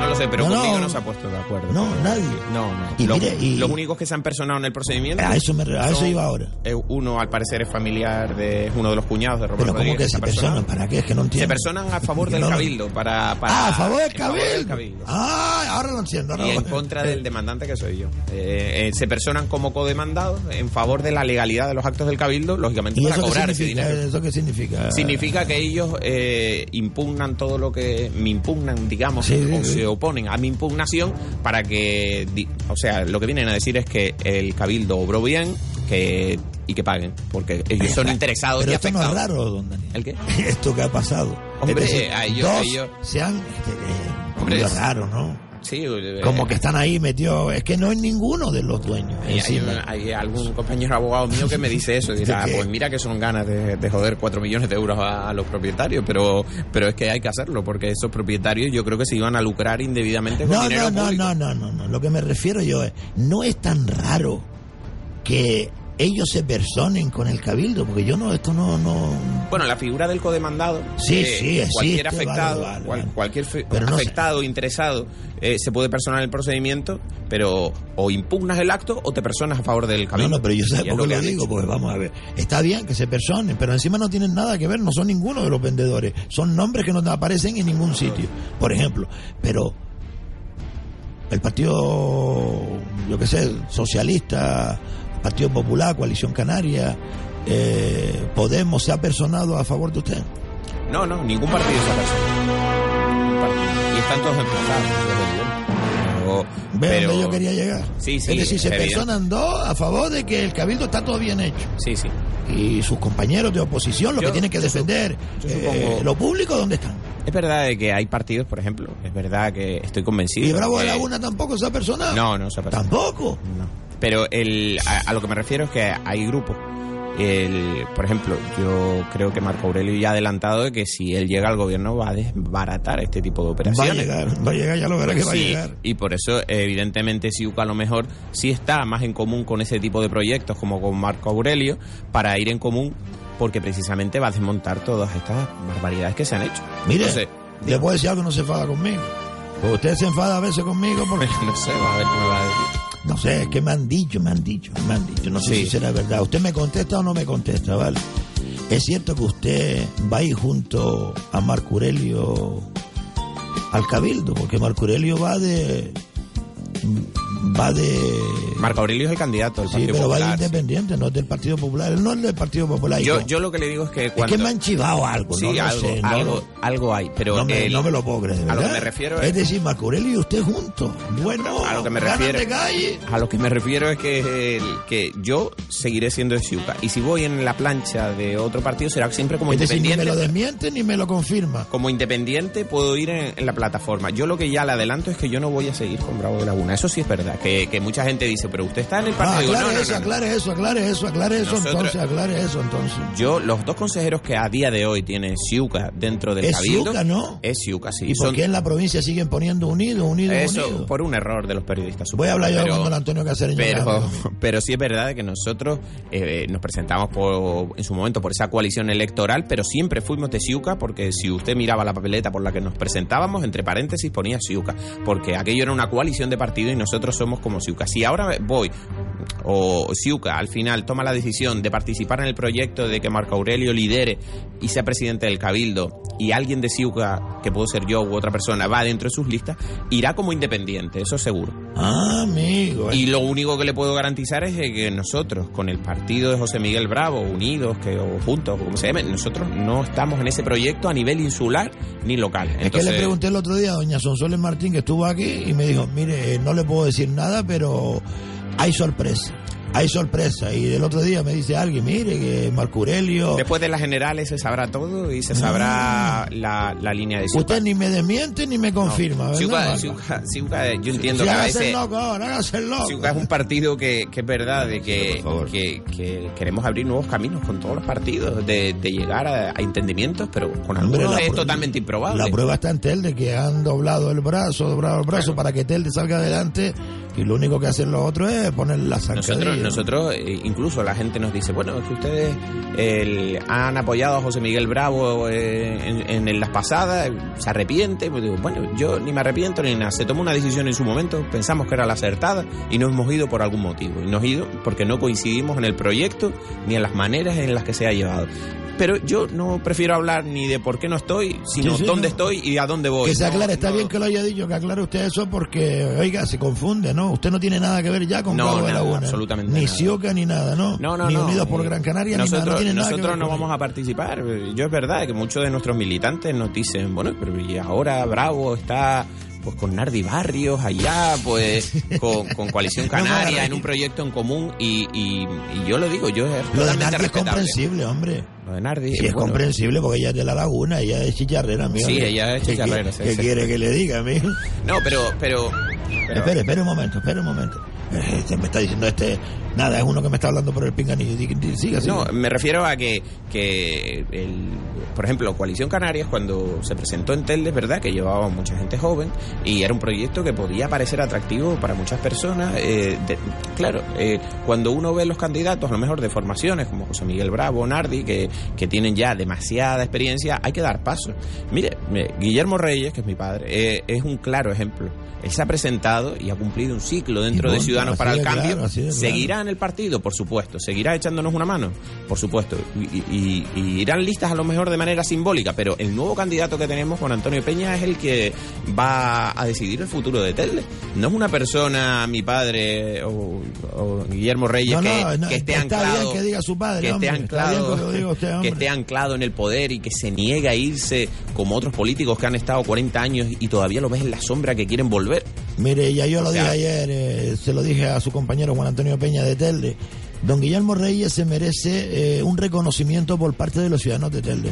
No lo sé, pero No, conmigo no. no, se ha puesto de acuerdo. No, nadie. No, no. Y los, mire, y- los únicos que se han personado en el procedimiento. A eso me a eso iba ahora. eh, Uno, al parecer, es familiar de uno de los cuñados de Román Pero ¿cómo que se personan? ¿Para qué? Es que no Se entiendo. personan a favor del cabildo. Para, para- Ah, a favor del del cabildo. Ah, ahora lo entiendo. ahora Y lo- en contra del demandante que soy yo. Eh, eh, se personan como codemandados en favor de la legalidad de los actos del cabildo, lógicamente ¿Y para cobrar ese dinero. ¿Eso qué significa? Significa que ellos eh, impugnan todo lo que me impugnan, digamos, Sí, o sí. se oponen a mi impugnación para que, o sea, lo que vienen a decir es que el cabildo obró bien que y que paguen, porque ellos son interesados Pero y esto no es raro, don Daniel. ¿El qué? (laughs) Esto que ha pasado. Hombre, Es decir, a ellos- dos a ellos- se han... este, eh, Hombre, es- raro, ¿no? Sí, Como que están ahí metidos... Es que no es ninguno de los dueños. Hay, hay, algún compañero abogado mío que me dice eso. (laughs) ¿De qué? pues mira que son ganas de, de joder 4 millones de euros a, a los propietarios, pero pero es que hay que hacerlo, porque esos propietarios yo creo que se iban a lucrar indebidamente con No, dinero no, no, no, no, no, no. Lo que me refiero yo es, no es tan raro que ellos se personen con el cabildo, porque yo no, esto no, no... Bueno, la figura del codemandado, Sí, eh, sí, existe, cualquier afectado, vale, cual- cualquier Pero no sé. afectado, interesado, eh, se puede personar el procedimiento, pero o impugnas el acto o te personas a favor del No, cabildo. no, pero yo sé por qué lo han digo, porque vamos a ver, está bien que se personen, pero encima no tienen nada que ver, no son ninguno de los vendedores, son nombres que no aparecen en ningún sitio, por ejemplo, pero el partido, yo qué sé, socialista, Partido Popular, Coalición Canaria, eh, Podemos, ¿se ha personado a favor de usted? No, no, ningún partido se ha personado. Y están todos emplazados. desde ¿Ve pero- dónde yo quería llegar? Sí, sí, es decir, se evidente. personan dos a favor de que el cabildo está todo bien hecho. Sí, sí. Y sus compañeros de oposición, los Yo- que tienen que defender yo eh, lo público, ¿dónde están? Es verdad de que hay partidos, por ejemplo, es verdad que estoy convencido. Y Bravo de que- Laguna tampoco se ha personado. No, no se ha personado. Tampoco. No. Pero el, a, a lo que me refiero es que hay grupos. El, por ejemplo, yo creo que Marco Aurelio ya ha adelantado de que si él llega al gobierno va a desbaratar este tipo de Va a operaciones. llegar, va a llegar, ya lo verá que va a llegar. Y por eso, evidentemente, Siuca a lo mejor sí está más en común con ese tipo de proyectos como con Marco Aurelio para ir en común porque precisamente va a desmontar todas estas barbaridades que se han hecho. Mire, Entonces, le puedo decir algo, no se enfada conmigo. Porque usted se enfada a veces conmigo porque... (laughs) no sé, va a ver qué me va a decir. No sé, es que me han dicho, me han dicho, me han dicho. No sé Sí. si será verdad. Usted me contesta o no me contesta, ¿vale? Es cierto que usted va a ir junto a Marco Aurelio al Cabildo, porque Marco Aurelio va de... Va de... Marco Aurelio es el candidato del Sí, Partido pero va de independiente, no es del Partido Popular. Él no es del Partido Popular. Yo, yo lo que le digo es que es cuando... que me han chivado algo, Sí, no lo algo, no algo, lo- algo hay, pero no, me, el- no me lo puedo creer, a lo que me refiero es es- decir, Marco Aurelio y usted juntos. Bueno, a lo que me refiero de calle. a lo que me refiero es que, que yo seguiré siendo de Ciuca y si voy en la plancha de otro partido será siempre como Es decir, ni me independiente lo desmiente ni me lo confirma. como independiente puedo ir en, en la plataforma. Yo lo que ya le adelanto es que yo no voy a seguir con Bravo de Laguna. Eso sí es verdad. Que, que mucha gente dice, pero usted está en el Ah, partido. Aclare no, eso, no, aclare eso, aclare eso, aclare eso, Nosotros- entonces, aclare eso, entonces. Yo, los dos consejeros que a día de hoy tiene Ciuca dentro del Es cabildo. Ciuca, ¿no? Es Ciuca, sí. ¿Y por Son- qué en la provincia siguen poniendo unido, unido, Eso, unido? por un error de los periodistas. Voy a hablar yo supongo, con don Antonio Cacereño. Pero, (laughs) pero sí es verdad que nosotros eh, nos presentamos por, en su momento por esa coalición electoral, pero siempre fuimos de Ciuca, porque si usted miraba la papeleta por la que nos presentábamos, entre paréntesis ponía Ciuca, porque aquello era una coalición de partidos y nosotros somos como Ciuca. Si ahora voy, o Ciuca al final toma la decisión de participar en el proyecto de que Marco Aurelio lidere y sea presidente del Cabildo, y alguien de Ciuca, que puedo ser yo u otra persona, va dentro de sus listas, irá como independiente, eso seguro. Ah, amigo. eh. Y lo único que le puedo garantizar es que nosotros, con el partido de José Miguel Bravo, unidos que, o juntos, como se llame, nosotros no estamos en ese proyecto a nivel insular ni local. Es que Entonces, le pregunté el otro día a doña Sonsoles Martín, que estuvo aquí, y me dijo, mire, eh, no le puedo decir nada, pero hay sorpresa. hay sorpresa. Y el otro día me dice alguien, mire, que Marco Aurelio... Después de las generales se sabrá todo y se sabrá la, la línea de Siuca. Usted ni me desmiente ni me confirma, Marco? Siuca- Siuca, yo entiendo que a veces... loco ahora, loco. Es un partido que, que es verdad, de que, que, que queremos abrir nuevos caminos con todos los partidos, de, de llegar a, a entendimientos, pero con algunos es prueba- totalmente improbable. La prueba está en Telde, que han doblado el brazo, doblado el brazo para que Telde salga adelante y lo único que hacen los otros es poner la zancadilla. nosotros eh, incluso la gente nos dice, bueno, es que ustedes el- han apoyado a José Miguel Bravo eh, en, en las pasadas, se arrepiente. Pues digo, bueno, yo ni me arrepiento ni nada. Se tomó una decisión en su momento, pensamos que era la acertada y nos hemos ido por algún motivo. Y nos hemos ido porque no coincidimos en el proyecto ni en las maneras en las que se ha llevado. Pero yo no prefiero hablar ni de por qué no estoy, sino Sí, sí, dónde no. estoy y a dónde voy. Que se No, aclare, está bien que lo haya dicho, que aclare usted eso porque, oiga, se confunde, ¿no? Usted no tiene nada que ver ya con No, de Laguna. absolutamente Ni nada. Sioca ni nada, ¿no? No, no, ni no. Unidos por Gran Canaria nosotros, ni nada. No tiene nada nosotros no vamos a participar. Yo es verdad que muchos de nuestros militantes nos dicen, bueno, pero y ahora Bravo está pues con Nardi Barrios allá, pues (laughs) con, con Coalición Canaria en un proyecto en común y, y- y yo lo digo, yo es Lo de Nardi es comprensible, hombre. Lo de Nardi, Sí, es bueno, comprensible porque ella es de la laguna, ella es chicharrera, amigo. Sí, ella es ¿Qué chicharrera, quiere- sí, ¿Qué sí. quiere que le diga, amigo? No, pero, pero, pero- Espere, espere un momento, espere un momento. Eh, Este me está diciendo este... Nada, es uno que me está hablando por el pinganillo. Siga, siga. No, me refiero a que, que el, por ejemplo, Coalición Canarias, cuando se presentó en Telde, es verdad que llevaba mucha gente joven y era un proyecto que podía parecer atractivo para muchas personas. eh, de- claro, eh, cuando uno ve los candidatos, a lo mejor de formaciones como José Miguel Bravo, Nardi, que, que tienen ya demasiada experiencia, hay que dar paso. Mire, mire, Guillermo Reyes, que es mi padre, eh, es un claro ejemplo. Él se ha presentado y ha cumplido un ciclo dentro de Ciudadanos para el claro, Cambio. claro. Seguirá en el partido, por supuesto. Seguirá echándonos una mano, por supuesto. Y, y- y irán listas a lo mejor de manera simbólica, pero el nuevo candidato que tenemos, Juan Antonio Peña, es el que va a decidir el futuro de Telde. No es una persona, mi padre o, o Guillermo Reyes, No, que, no, no, que esté anclado. que diga su padre, que esté hombre, anclado, que usted, esté anclado en el poder y que se niega a irse como otros políticos que han estado 40 años y todavía lo ves en la sombra que quieren volver. Mire, ya yo lo dije ayer, eh, se lo dije a su compañero Juan Antonio Peña de Telde. Don Guillermo Reyes se merece eh, un reconocimiento por parte de los ciudadanos de Telde.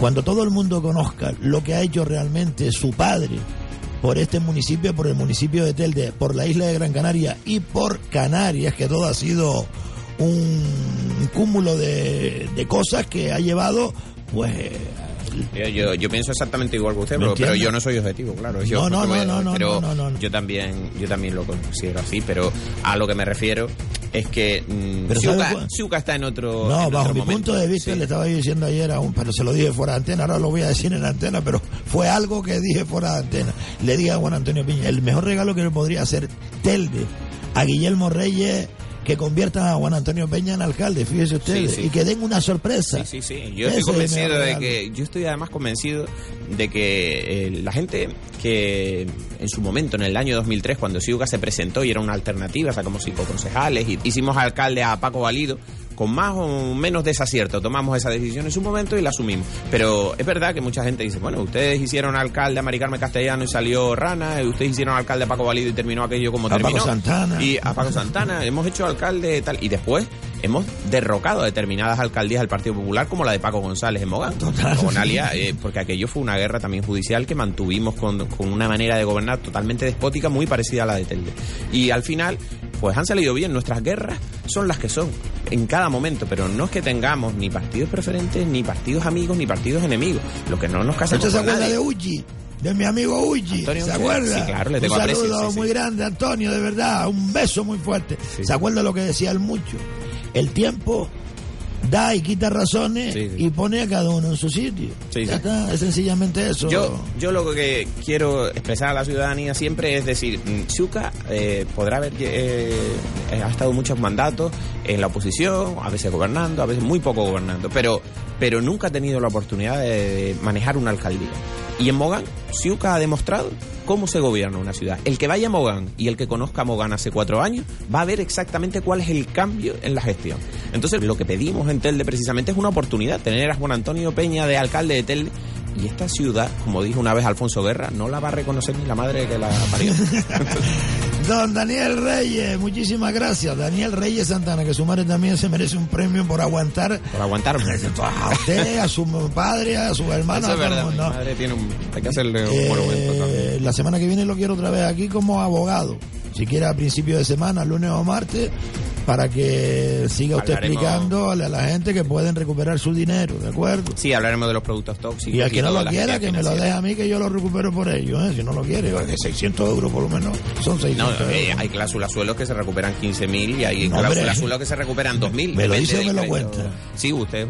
Cuando todo el mundo conozca lo que ha hecho realmente su padre por este municipio, por el municipio de Telde, por la isla de Gran Canaria y por Canarias, que todo ha sido un cúmulo de, de cosas que ha llevado, pues... Yo, yo, yo pienso exactamente igual que usted, ¿Me pero, yo no soy objetivo, claro. Yo, No, no, porque- no, no, pero no, no, no. Yo también, yo también lo considero así, pero a lo que me refiero es que mm, Pero Siuca, ¿sabe cuál? Siuca está en otro. No, en bajo otro mi momento. punto de vista, le estaba diciendo ayer a un, pero se lo dije fuera de antena, ahora lo voy a decir en antena, pero fue algo que dije fuera de antena. Le dije a Juan Antonio Piña, el mejor regalo que le podría hacer Telde a Guillermo Reyes que conviertan a Juan Antonio Peña en alcalde, fíjese usted, Sí, sí. y que den una sorpresa. Sí, sí, sí. Yo Ese estoy convencido de que. Yo estoy además convencido de que eh, la gente que en su momento, en el año 2003, cuando Siuca se presentó y era una alternativa, sacamos cinco concejales y hicimos alcalde a Paco Valido, con más o menos desacierto tomamos esa decisión en su momento y la asumimos. Pero es verdad que mucha gente dice, bueno, ustedes hicieron alcalde a Mari Carmen Castellano y salió Rana, ustedes hicieron alcalde a Paco Valido y terminó aquello como A Paco terminó. Santana. Y a Paco Santana, hemos hecho alcalde tal. Y después hemos derrocado a determinadas alcaldías del Partido Popular, como la de Paco González en Mogán. Con Alia, eh, porque aquello fue una guerra también judicial que mantuvimos con, con una manera de gobernar totalmente despótica, muy parecida a la de Telde. Y al final, pues han salido bien. Nuestras guerras son las que son, en cada momento, pero no es que tengamos ni partidos preferentes, ni partidos amigos, ni partidos enemigos. Lo que no nos ¿Usted se acuerda de Uchi? De mi amigo Antonio ¿se acuerda? Sí, claro, le tengo Un aprecio, saludo sí, sí. muy grande, Antonio, de verdad, un beso muy fuerte. ¿Se acuerda lo que decía él mucho? El tiempo da y quita razones Sí, sí. y pone a cada uno en su sitio. Sí, Ya está, es sencillamente eso. Yo, yo lo que quiero expresar a la ciudadanía siempre es decir, mm, Xuca eh, podrá haber eh, eh, ha estado muchos mandatos en la oposición, a veces gobernando, a veces muy poco gobernando, pero, pero nunca ha tenido la oportunidad de manejar una alcaldía. Y en Mogán, Siuca ha demostrado cómo se gobierna una ciudad. El que vaya a Mogán y el que conozca a Mogán hace cuatro años va a ver exactamente cuál es el cambio en la gestión. Entonces, lo que pedimos en Telde precisamente es una oportunidad, tener a Juan Antonio Peña de alcalde de Telde y esta ciudad, como dijo una vez Alfonso Guerra, no la va a reconocer ni la madre que la parió. (laughs) Don Daniel Reyes, muchísimas gracias. Daniel Reyes Santana, que su madre también se merece un premio por aguantar. Por aguantarme. (laughs) A usted, a su padre, a su hermano, Eso a es verdad, mi madre tiene un, hay que hacerle un Eh, monumento también. la semana que viene lo quiero otra vez aquí como abogado. Si quiere a principio de semana, lunes o martes, para que siga usted Hablaremos- explicando a la gente que pueden recuperar su dinero, ¿de acuerdo? Sí, hablaremos de los productos tóxicos. Y al que no lo quiera, que me lo deje a mí, que yo lo recupero por ello. ¿eh? Si no lo quiere, que 600 euros por lo menos. Son 600 No, eh, euros. hay cláusulas suelos que se recuperan 15.000 y hay No, cláusulas suelo que se recuperan 2.000. ¿Me lo dice o me lo cuenta? Sí, usted,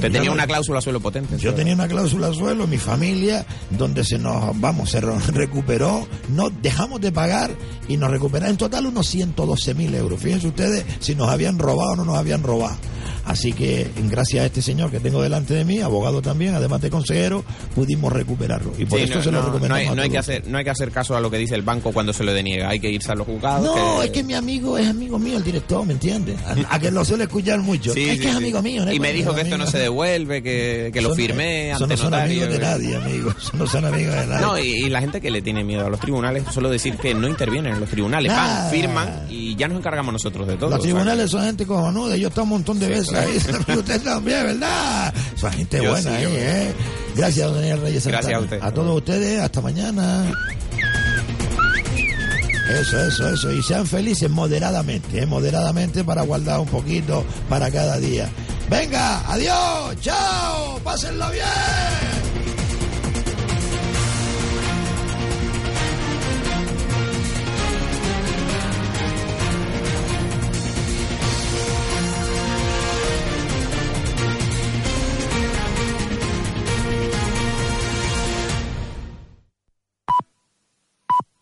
tenía no- una cláusula suelo potente. Yo tenía una cláusula suelo, mi familia, donde se nos, vamos, se (laughs) recuperó, no dejamos de pagar y nos recuperaron en total unos 112 mil euros. Fíjense ustedes si nos habían robado o no nos habían robado. Así que, gracias a este señor que tengo delante de mí, abogado también, además de consejero, pudimos recuperarlo. Y por Sí, eso no, se lo no, recomendamos no hay, a no hay que hacer, no hay que hacer caso a lo que dice el banco cuando se lo deniega. Hay que irse a los juzgados. No, es que mi amigo es amigo mío, el director, ¿me entiendes? A, a que lo suele escuchar mucho. Sí, es sí, que es amigo mío. Y me dijo que esto no se devuelve, que, que lo firmé Eso ante no son amigos de nadie, amigos. (laughs) Eso no son amigos de nadie. No, y, y la gente que le tiene miedo a los tribunales, solo decir que no intervienen en los tribunales, van, firman y ya nos encargamos nosotros de todo. Los tribunales son gente cojonuda, yo estoy un montón de veces ahí. (laughs) Usted también, ¿verdad? Son gente Yo buena sí, ahí, ¿eh? Gracias, don Daniel Reyes Gracias Santana. a usted. A todos ustedes, hasta mañana. Eso, eso, eso. Y sean felices moderadamente, ¿eh? moderadamente para guardar un poquito para cada día. Venga, adiós, chao, pásenlo bien.